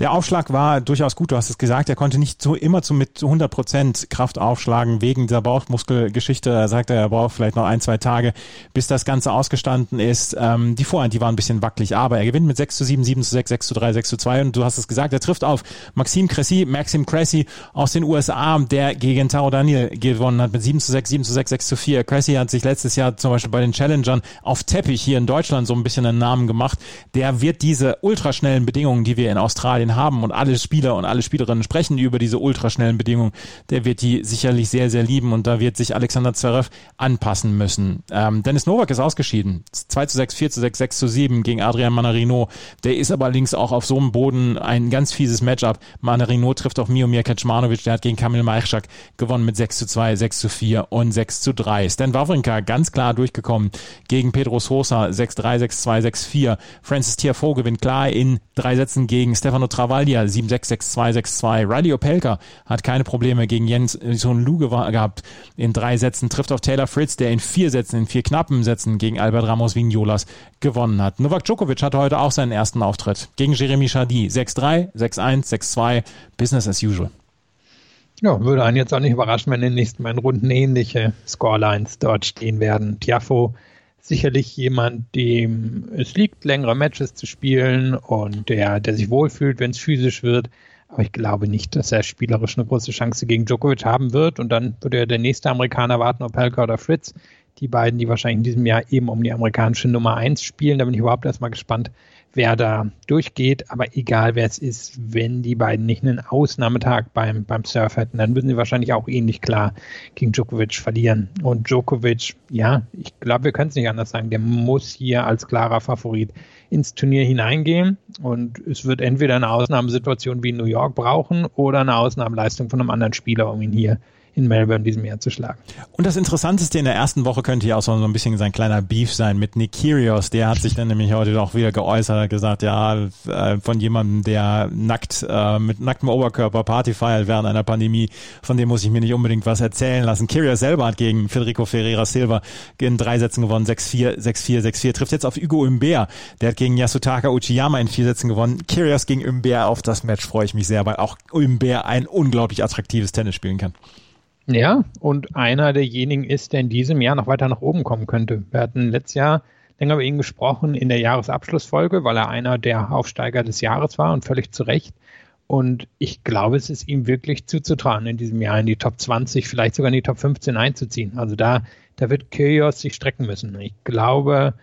Speaker 1: Der Aufschlag war durchaus gut, du hast es gesagt, er konnte nicht so immer zu, mit 100 Prozent Kraft aufschlagen wegen dieser Bauchmuskelgeschichte. Er sagte, er braucht vielleicht noch ein, zwei Tage, bis das Ganze ausgestanden ist. Ähm, die Vorhand, die war ein bisschen wackelig, aber er gewinnt mit 6 zu 7, 7 zu 6, 6 zu 3, 6 zu 2 und du hast es gesagt, er trifft auf Maxime Cressy, Maxim Cressy aus den USA, der gegen Taro Daniel gewonnen hat mit 7 zu 6, 7 zu 6, 6 zu 4. Cressy hat sich letztes Jahr zum Beispiel bei den Challengern auf Teppich hier in Deutschland so ein bisschen einen Namen gemacht. Der wird diese ultraschnellen Bedingungen, die wir in Australien Italien haben und alle Spieler und alle Spielerinnen sprechen über diese ultraschnellen Bedingungen, der wird die sicherlich sehr, sehr lieben und da wird sich Alexander Zverev anpassen müssen. Ähm, Dennis Novak ist ausgeschieden. 2 zu 6, 4 zu 6, 6 zu 7 gegen Adrian Manarino. Der ist aber links auch auf so einem Boden ein ganz fieses Matchup. Manarino trifft auf Miomir Kaczmanowicz, der hat gegen Kamil Majchak gewonnen mit 6 zu 2, 6 zu 4 und 6 zu 3. Stan Wawrinka ganz klar durchgekommen gegen Pedro Sosa 6-3, 6-2, 6-4. Francis Tiafoe gewinnt klar in drei Sätzen gegen Stefano Travaglia 7-6-6-2-6-2. Riley Opelka hat keine Probleme gegen Jens Son Lu gehabt in drei Sätzen, trifft auf Taylor Fritz, der in vier Sätzen, in vier knappen Sätzen gegen Albert Ramos Vignolas gewonnen hat. Novak Djokovic hatte heute auch seinen ersten Auftritt gegen Jeremy Chardy. 6-3, 6-1, 6-2, Business as usual.
Speaker 2: Ja, würde einen jetzt auch nicht überraschen, wenn in den nächsten Runden ähnliche Scorelines dort stehen werden. Tiafo sicherlich jemand, dem es liegt, längere Matches zu spielen und der, der sich wohlfühlt, wenn es physisch wird. Aber ich glaube nicht, dass er spielerisch eine große Chance gegen Djokovic haben wird. Und dann würde er der nächste Amerikaner warten, ob Helka oder Fritz. Die beiden, die wahrscheinlich in diesem Jahr eben um die amerikanische Nummer 1 spielen. Da bin ich überhaupt erstmal gespannt, wer da durchgeht. Aber egal wer es ist, wenn die beiden nicht einen Ausnahmetag beim, beim Surf hätten, dann würden sie wahrscheinlich auch ähnlich klar gegen Djokovic verlieren. Und Djokovic, ja, ich glaube, wir können es nicht anders sagen, der muss hier als klarer Favorit ins Turnier hineingehen. Und es wird entweder eine Ausnahmesituation wie in New York brauchen oder eine Ausnahmeleistung von einem anderen Spieler, um ihn hier in Melbourne diesem Jahr zu schlagen.
Speaker 1: Und das Interessanteste in der ersten Woche könnte ja auch so ein bisschen sein kleiner Beef sein mit Nick Kyrgios. Der hat sich dann nämlich heute auch wieder geäußert, hat gesagt, ja, äh, von jemandem, der nackt, äh, mit nacktem Oberkörper Party feiert während einer Pandemie, von dem muss ich mir nicht unbedingt was erzählen lassen. Kyrgios selber hat gegen Federico Ferreira Silva in drei Sätzen gewonnen, 6-4, 6-4, 6-4, trifft jetzt auf Hugo Umber. Der hat gegen Yasutaka Uchiyama in vier Sätzen gewonnen. Kyrgios gegen Umber auf das Match freue ich mich sehr, weil auch Umber ein unglaublich attraktives Tennis spielen kann.
Speaker 2: Ja, und einer derjenigen ist, der in diesem Jahr noch weiter nach oben kommen könnte. Wir hatten letztes Jahr länger über ihn gesprochen in der Jahresabschlussfolge, weil er einer der Aufsteiger des Jahres war und völlig zu Recht. Und ich glaube, es ist ihm wirklich zuzutrauen, in diesem Jahr in die Top 20, vielleicht sogar in die Top 15 einzuziehen. Also da, da wird Kyrgios sich strecken müssen. Ich glaube,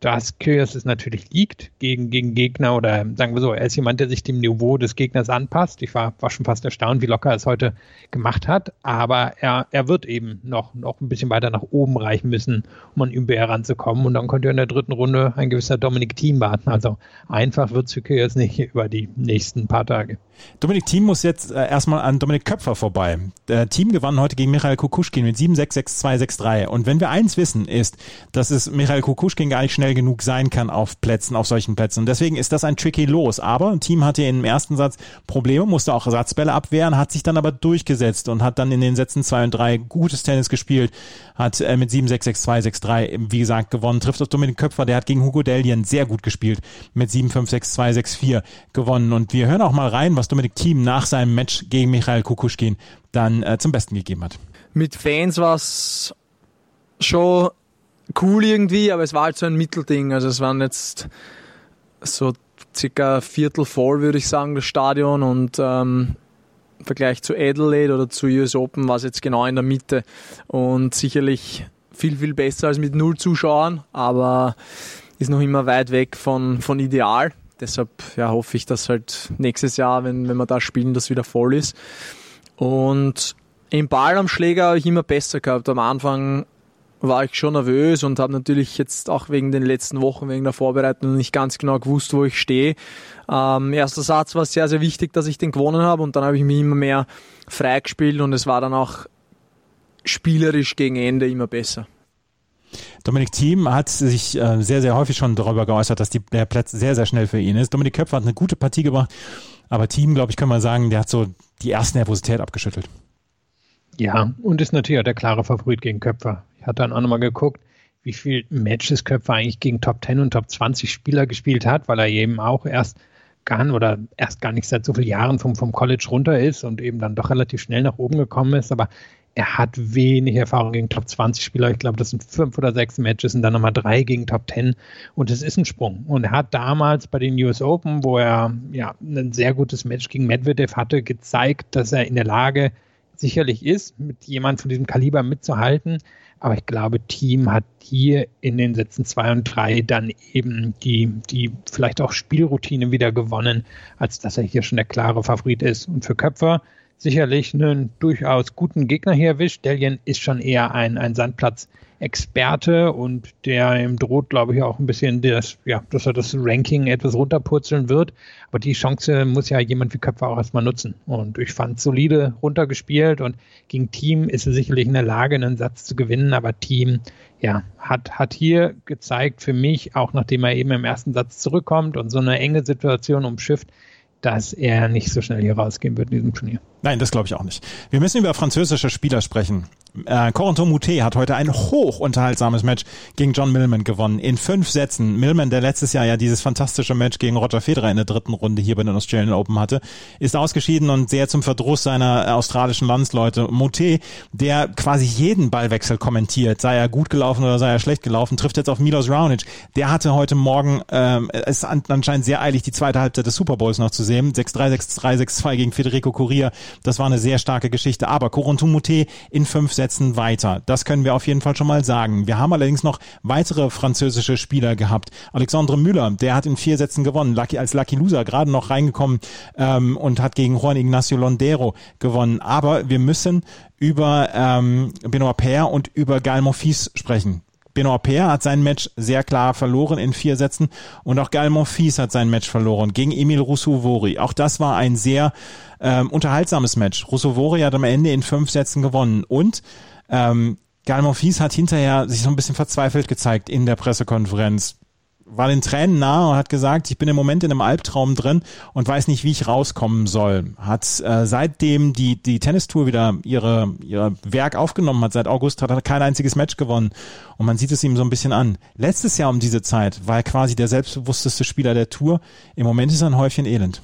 Speaker 2: dass Kyrgios es natürlich liegt gegen, gegen Gegner oder sagen wir so, er ist jemand, der sich dem Niveau des Gegners anpasst. Ich war, war schon fast erstaunt, wie locker er es heute gemacht hat, aber er, er wird eben noch, noch ein bisschen weiter nach oben reichen müssen, um an MBR ranzukommen und dann könnte in der dritten Runde ein gewisser Dominik Thiem warten. Also einfach wird es für Kyrgios nicht über die nächsten paar Tage.
Speaker 1: Dominik Thiem muss jetzt äh, erstmal an Dominik Köpfer vorbei. Der Team gewann heute gegen Michael Kukuschkin mit 7-6-6-2-6-3 und wenn wir eins wissen, ist, dass es Michael Kukuschkin gar nicht schnell schnell genug sein kann auf Plätzen, auf solchen Plätzen. Und deswegen ist das ein tricky Los. Aber ein Team hatte im ersten Satz Probleme, musste auch Ersatzbälle abwehren, hat sich dann aber durchgesetzt und hat dann in den Sätzen zwei und drei gutes Tennis gespielt, hat äh, mit 7-6-6-2-6-3, wie gesagt, gewonnen, trifft auf Dominik Köpfer, der hat gegen Hugo Delien sehr gut gespielt, mit 7-5-6-2-6-4 gewonnen. Und wir hören auch mal rein, was Dominik Thiem nach seinem Match gegen Michael Kukuschkin dann äh, zum Besten gegeben hat.
Speaker 11: Mit Fans war es schon cool irgendwie, aber es war halt so ein Mittelding. Also es waren jetzt so circa Viertel voll, würde ich sagen, das Stadion und ähm, im Vergleich zu Adelaide oder zu US Open war es jetzt genau in der Mitte und sicherlich viel, viel besser als mit null Zuschauern, aber ist noch immer weit weg von, von ideal. Deshalb ja, hoffe ich, dass halt nächstes Jahr, wenn, wenn wir da spielen, das wieder voll ist. Und im Ball am Schläger habe ich immer besser gehabt. Am Anfang war ich schon nervös und habe natürlich jetzt auch wegen den letzten Wochen, wegen der Vorbereitung nicht ganz genau gewusst, wo ich stehe. Ähm, erster Satz war sehr, sehr wichtig, dass ich den gewonnen habe und dann habe ich mich immer mehr freigespielt und es war dann auch spielerisch gegen Ende immer besser.
Speaker 1: Dominik Thiem hat sich äh, sehr, sehr häufig schon darüber geäußert, dass die, der Platz sehr, sehr schnell für ihn ist. Dominik Köpfer hat eine gute Partie gemacht, aber Thiem, glaube ich, kann man sagen, der hat so die erste Nervosität abgeschüttelt.
Speaker 2: Ja, und ist natürlich auch der klare Favorit gegen Köpfer. Hatte dann auch nochmal geguckt, wie viel Matches Köpfer eigentlich gegen Top 10 und Top 20 Spieler gespielt hat, weil er eben auch erst gar oder erst gar nicht seit so vielen Jahren vom, vom College runter ist und eben dann doch relativ schnell nach oben gekommen ist. Aber er hat wenig Erfahrung gegen Top 20 Spieler. Ich glaube, das sind fünf oder sechs Matches und dann nochmal drei gegen Top 10. Und es ist ein Sprung. Und er hat damals bei den US Open, wo er ja ein sehr gutes Match gegen Medvedev hatte, gezeigt, dass er in der Lage sicherlich ist, mit jemandem von diesem Kaliber mitzuhalten. Aber ich glaube, Team hat hier in den Sätzen zwei und drei dann eben die, die vielleicht auch Spielroutine wieder gewonnen, als dass er hier schon der klare Favorit ist. Und für Köpfer sicherlich einen durchaus guten Gegner hier erwischt. Delian ist schon eher ein, ein Sandplatz-Experte und der ihm droht, glaube ich, auch ein bisschen, das, ja, dass er das Ranking etwas runterpurzeln wird. Aber die Chance muss ja jemand wie Köpfer auch erstmal nutzen. Und ich fand solide runtergespielt und gegen Team ist er sicherlich in der Lage, einen Satz zu gewinnen. Aber Team, ja, hat, hat hier gezeigt für mich, auch nachdem er eben im ersten Satz zurückkommt und so eine enge Situation umschifft, dass er nicht so schnell hier rausgehen wird in diesem Turnier.
Speaker 1: Nein, das glaube ich auch nicht. Wir müssen über französische Spieler sprechen. Äh, Corentin hat heute ein hoch unterhaltsames Match gegen John Millman gewonnen. In fünf Sätzen. Millman, der letztes Jahr ja dieses fantastische Match gegen Roger Federer in der dritten Runde hier bei den Australian Open hatte, ist ausgeschieden und sehr zum Verdruss seiner australischen Landsleute. Moutet, der quasi jeden Ballwechsel kommentiert, sei er gut gelaufen oder sei er schlecht gelaufen, trifft jetzt auf Milos Raonic. Der hatte heute Morgen, ähm, es anscheinend sehr eilig, die zweite Halbzeit des Super Bowls noch zu sehen. 6-3, 6-3, 6-2 gegen Federico Coria. Das war eine sehr starke Geschichte. Aber Corentin Moutet in fünf Sätzen weiter. Das können wir auf jeden Fall schon mal sagen. Wir haben allerdings noch weitere französische Spieler gehabt. Alexandre Müller, der hat in vier Sätzen gewonnen, Lucky, als Lucky Loser gerade noch reingekommen ähm, und hat gegen Juan Ignacio Londero gewonnen. Aber wir müssen über ähm, Benoit Paire und über Gael Monfils sprechen. Benoit Paire hat sein Match sehr klar verloren in vier Sätzen und auch Gael Monfils hat sein Match verloren gegen Emil Rousseau-Vori. Auch das war ein sehr ähm, unterhaltsames Match. Rousseau-Vori hat am Ende in fünf Sätzen gewonnen und ähm, Gael Monfils hat hinterher sich so ein bisschen verzweifelt gezeigt in der Pressekonferenz war den Tränen nahe und hat gesagt, ich bin im Moment in einem Albtraum drin und weiß nicht, wie ich rauskommen soll. Hat äh, seitdem die, die Tennistour wieder ihre, ihr Werk aufgenommen hat, seit August hat er kein einziges Match gewonnen. Und man sieht es ihm so ein bisschen an. Letztes Jahr um diese Zeit war er quasi der selbstbewussteste Spieler der Tour. Im Moment ist er ein Häufchen Elend.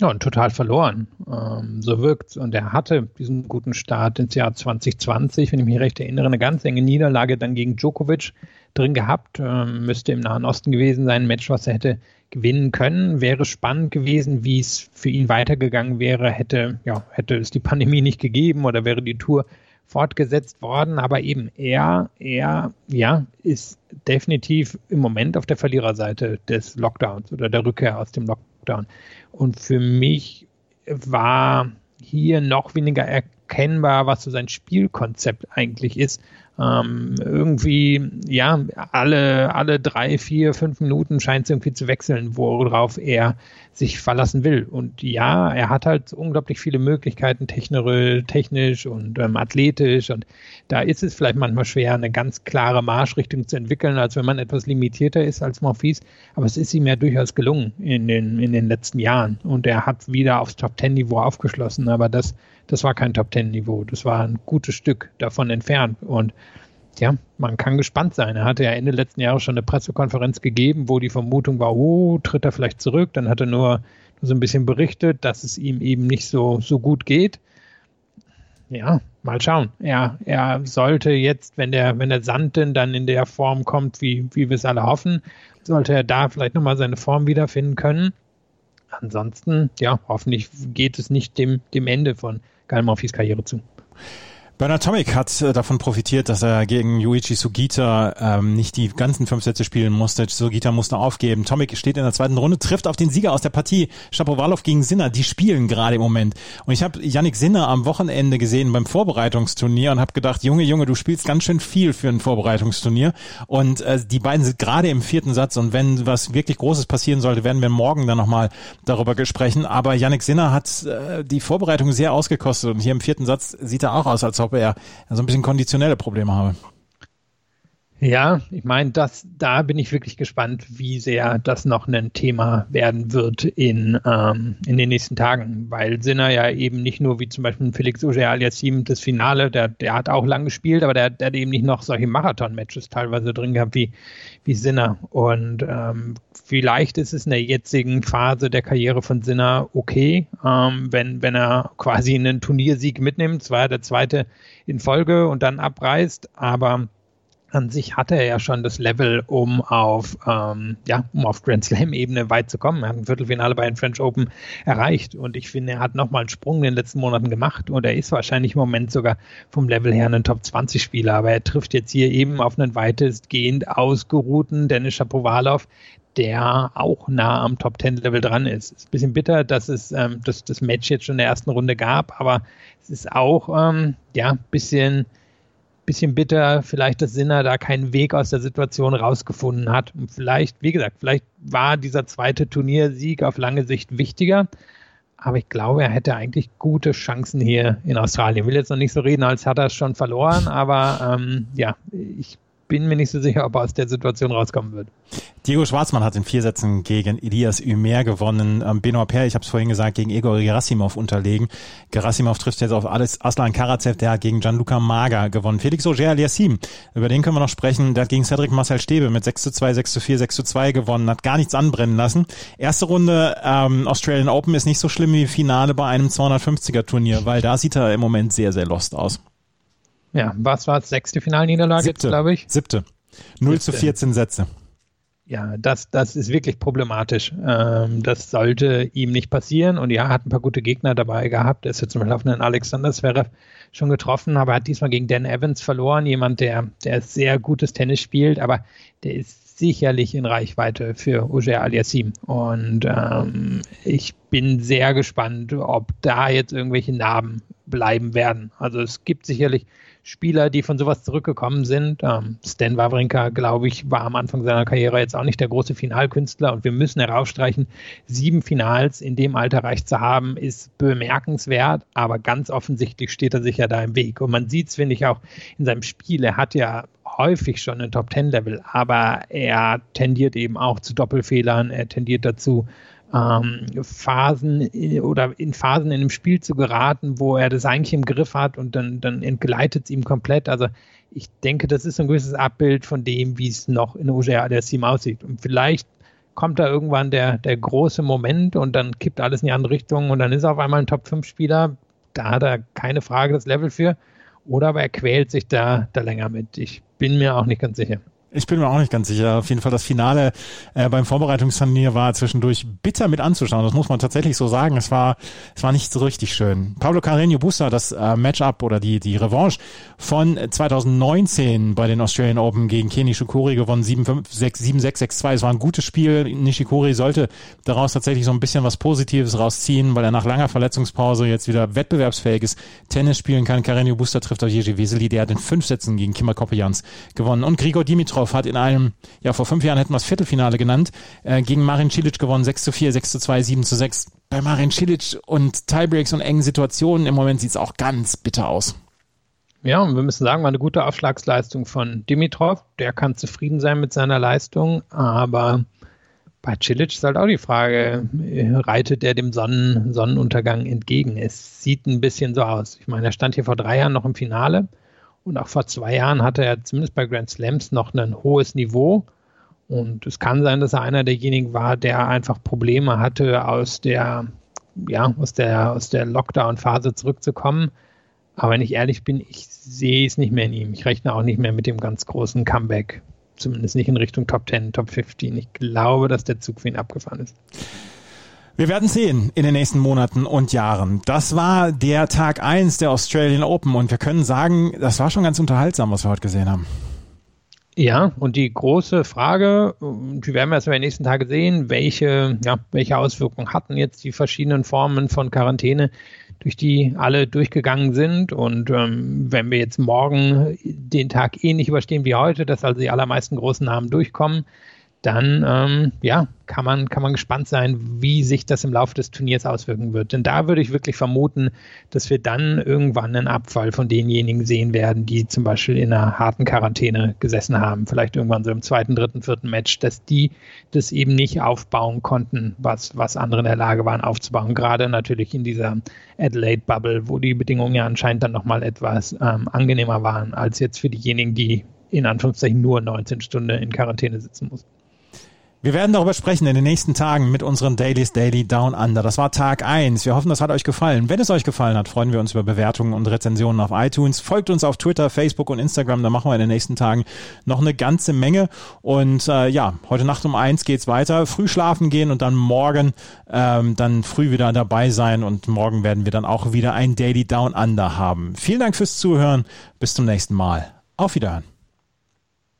Speaker 2: Ja, und total verloren. Ähm, so wirkt Und er hatte diesen guten Start ins Jahr 2020, wenn ich mich recht erinnere, eine ganz enge Niederlage dann gegen Djokovic drin gehabt. Ähm, müsste im Nahen Osten gewesen sein, ein Match, was er hätte gewinnen können. Wäre spannend gewesen, wie es für ihn weitergegangen wäre, hätte, ja, hätte es die Pandemie nicht gegeben oder wäre die Tour fortgesetzt worden. Aber eben er, er, ja, ist definitiv im Moment auf der Verliererseite des Lockdowns oder der Rückkehr aus dem Lockdown. Und für mich war hier noch weniger erkennbar, was so sein Spielkonzept eigentlich ist ähm, irgendwie, ja, alle, alle drei, vier, fünf Minuten scheint es irgendwie zu wechseln, worauf er sich verlassen will. Und ja, er hat halt unglaublich viele Möglichkeiten, technisch und ähm, athletisch. Und da ist es vielleicht manchmal schwer, eine ganz klare Marschrichtung zu entwickeln, als wenn man etwas limitierter ist als Morphis. Aber es ist ihm ja durchaus gelungen in den, in den letzten Jahren. Und er hat wieder aufs Top-Ten-Niveau aufgeschlossen. Aber das das war kein Top Ten Niveau. Das war ein gutes Stück davon entfernt. Und ja, man kann gespannt sein. Er hatte ja Ende letzten Jahres schon eine Pressekonferenz gegeben, wo die Vermutung war, oh, tritt er vielleicht zurück. Dann hat er nur, so ein bisschen berichtet, dass es ihm eben nicht so, so gut geht. Ja, mal schauen. Ja, er sollte jetzt, wenn der, wenn der Sand denn dann in der Form kommt, wie, wie wir es alle hoffen, sollte er da vielleicht nochmal seine Form wiederfinden können. Ansonsten, ja, hoffentlich geht es nicht dem, dem Ende von Kyle Murphys Karriere zu.
Speaker 1: Bernard Tomic hat äh, davon profitiert, dass er gegen Yuichi Sugita ähm, nicht die ganzen fünf Sätze spielen musste. Sugita musste aufgeben. Tomic steht in der zweiten Runde, trifft auf den Sieger aus der Partie, Shapovalov gegen Sinner. Die spielen gerade im Moment. Und ich habe Yannick Sinner am Wochenende gesehen beim Vorbereitungsturnier und habe gedacht, Junge, Junge, du spielst ganz schön viel für ein Vorbereitungsturnier. Und äh, die beiden sind gerade im vierten Satz. Und wenn was wirklich Großes passieren sollte, werden wir morgen dann nochmal darüber sprechen. Aber Yannick Sinner hat äh, die Vorbereitung sehr ausgekostet. Und hier im vierten Satz sieht er auch aus, als ob er so ein bisschen konditionelle Probleme habe.
Speaker 2: Ja, ich meine, das, da bin ich wirklich gespannt, wie sehr das noch ein Thema werden wird in, ähm, in den nächsten Tagen, weil Sinner ja eben nicht nur wie zum Beispiel Felix Auger aliasim das Finale, der, der hat auch lang gespielt, aber der, der hat eben nicht noch solche Marathon-Matches teilweise drin gehabt wie, wie Sinner. Und ähm, vielleicht ist es in der jetzigen Phase der Karriere von Sinner okay, ähm, wenn, wenn er quasi einen Turniersieg mitnimmt, zwar der zweite in Folge und dann abreißt, aber an sich hatte er ja schon das Level, um auf, ähm, ja, um auf Grand Slam-Ebene weit zu kommen. Er hat ein Viertelfinale bei den French Open erreicht und ich finde, er hat nochmal einen Sprung in den letzten Monaten gemacht und er ist wahrscheinlich im Moment sogar vom Level her ein Top-20-Spieler, aber er trifft jetzt hier eben auf einen weitestgehend ausgeruhten Dennis Shapovalov, der auch nah am Top Ten Level dran ist. Ist ein bisschen bitter, dass es ähm, das, das Match jetzt schon in der ersten Runde gab, aber es ist auch ähm, ja ein bisschen bisschen bitter, vielleicht, dass Sinner da keinen Weg aus der Situation rausgefunden hat. Und vielleicht, wie gesagt, vielleicht war dieser zweite Turniersieg auf lange Sicht wichtiger. Aber ich glaube, er hätte eigentlich gute Chancen hier in Australien. Ich will jetzt noch nicht so reden, als hat er es schon verloren, aber ähm, ja, ich bin mir nicht so sicher, ob er aus der Situation rauskommen wird.
Speaker 1: Diego Schwarzmann hat in vier Sätzen gegen Elias Ümer gewonnen. Ähm, Benoit Per, ich habe es vorhin gesagt, gegen Igor Gerasimov unterlegen. Gerasimov trifft jetzt auf alles Aslan Karatsev, der hat gegen Gianluca Maga gewonnen. Felix Auger aliasim, über den können wir noch sprechen. Der hat gegen Cedric Marcel Stäbe mit 6 zu 2, 6 zu 4, 6 zu 2 gewonnen, hat gar nichts anbrennen lassen. Erste Runde ähm, Australian Open ist nicht so schlimm wie Finale bei einem 250er Turnier, weil da sieht er im Moment sehr, sehr lost aus.
Speaker 2: Ja, was war es? Sechste Finalniederlage, glaube ich.
Speaker 1: Siebte. 0 Siebte. zu 14 Sätze.
Speaker 2: Ja, das, das ist wirklich problematisch. Ähm, das sollte ihm nicht passieren. Und ja, hat ein paar gute Gegner dabei gehabt. Er ist jetzt zum Beispiel auf einen Alexander Zverev schon getroffen, aber hat diesmal gegen Dan Evans verloren. Jemand, der, der sehr gutes Tennis spielt, aber der ist sicherlich in Reichweite für Auger Aliassim. Und ähm, ich bin sehr gespannt, ob da jetzt irgendwelche Narben bleiben werden. Also es gibt sicherlich Spieler, die von sowas zurückgekommen sind. Ähm, Stan Wawrinka, glaube ich, war am Anfang seiner Karriere jetzt auch nicht der große Finalkünstler und wir müssen herausstreichen, sieben Finals in dem Alter erreicht zu haben, ist bemerkenswert, aber ganz offensichtlich steht er sich ja da im Weg. Und man sieht es, finde ich, auch in seinem Spiel. Er hat ja häufig schon ein Top-10-Level, aber er tendiert eben auch zu Doppelfehlern, er tendiert dazu, ähm, Phasen oder in Phasen in einem Spiel zu geraten, wo er das eigentlich im Griff hat und dann, dann entgleitet es ihm komplett. Also ich denke, das ist ein gewisses Abbild von dem, wie es noch in OGA der Team aussieht. Und vielleicht kommt da irgendwann der, der große Moment und dann kippt alles in die andere Richtung und dann ist er auf einmal ein Top-5-Spieler. Da hat er keine Frage das Level für. Oder aber er quält sich da, da länger mit. Ich bin mir auch nicht ganz sicher.
Speaker 1: Ich bin mir auch nicht ganz sicher. Auf jeden Fall das Finale äh, beim Vorbereitungsturnier war zwischendurch bitter mit anzuschauen. Das muss man tatsächlich so sagen. Es war, es war nicht so richtig schön. Pablo Carreño Busta, das äh, Matchup oder die, die Revanche von 2019 bei den Australian Open gegen Kenny Nishikori gewonnen. 7-6, 6-2. Es war ein gutes Spiel. Nishikori sollte daraus tatsächlich so ein bisschen was Positives rausziehen, weil er nach langer Verletzungspause jetzt wieder wettbewerbsfähiges Tennis spielen kann. Carreño Busta trifft auf Jerzy Weseli. Der hat in fünf Sätzen gegen Kimmer Koppejans gewonnen. Und Grigor Dimitrov Dimitrov hat in einem, ja vor fünf Jahren hätten wir es Viertelfinale genannt, äh, gegen Marin Cilic gewonnen, 6 zu 4, 6 zu 2, 7 zu 6. Bei Marin Cilic und Tiebreaks und engen Situationen im Moment sieht es auch ganz bitter aus.
Speaker 2: Ja, und wir müssen sagen, war eine gute Aufschlagsleistung von Dimitrov. Der kann zufrieden sein mit seiner Leistung, aber bei Cilic ist halt auch die Frage, reitet er dem Sonnen, Sonnenuntergang entgegen? Es sieht ein bisschen so aus. Ich meine, er stand hier vor drei Jahren noch im Finale und auch vor zwei Jahren hatte er zumindest bei Grand Slams noch ein hohes Niveau. Und es kann sein, dass er einer derjenigen war, der einfach Probleme hatte, aus der, ja, aus der, aus der Lockdown-Phase zurückzukommen. Aber wenn ich ehrlich bin, ich sehe es nicht mehr in ihm. Ich rechne auch nicht mehr mit dem ganz großen Comeback. Zumindest nicht in Richtung Top 10, Top 15. Ich glaube, dass der Zug für ihn abgefahren ist.
Speaker 1: Wir werden sehen in den nächsten Monaten und Jahren. Das war der Tag eins der Australian Open und wir können sagen, das war schon ganz unterhaltsam, was wir heute gesehen haben.
Speaker 2: Ja, und die große Frage, die werden wir erst in den nächsten Tagen sehen, welche, ja, welche Auswirkungen hatten jetzt die verschiedenen Formen von Quarantäne, durch die alle durchgegangen sind. Und ähm, wenn wir jetzt morgen den Tag ähnlich überstehen wie heute, dass also die allermeisten großen Namen durchkommen, dann ähm, ja, kann man, kann man gespannt sein, wie sich das im Laufe des Turniers auswirken wird. Denn da würde ich wirklich vermuten, dass wir dann irgendwann einen Abfall von denjenigen sehen werden, die zum Beispiel in einer harten Quarantäne gesessen haben, vielleicht irgendwann so im zweiten, dritten, vierten Match, dass die das eben nicht aufbauen konnten, was, was andere in der Lage waren aufzubauen. Gerade natürlich in dieser Adelaide-Bubble, wo die Bedingungen ja anscheinend dann nochmal etwas ähm, angenehmer waren, als jetzt für diejenigen, die in Anführungszeichen nur 19 Stunden in Quarantäne sitzen mussten.
Speaker 1: Wir werden darüber sprechen in den nächsten Tagen mit unseren Dailies Daily Down Under. Das war Tag eins. Wir hoffen, das hat euch gefallen. Wenn es euch gefallen hat, freuen wir uns über Bewertungen und Rezensionen auf iTunes. Folgt uns auf Twitter, Facebook und Instagram. Da machen wir in den nächsten Tagen noch eine ganze Menge. Und äh, ja, heute Nacht um eins geht's weiter. Früh schlafen gehen und dann morgen ähm, dann früh wieder dabei sein. Und morgen werden wir dann auch wieder ein Daily Down Under haben. Vielen Dank fürs Zuhören. Bis zum nächsten Mal. Auf Wiederhören.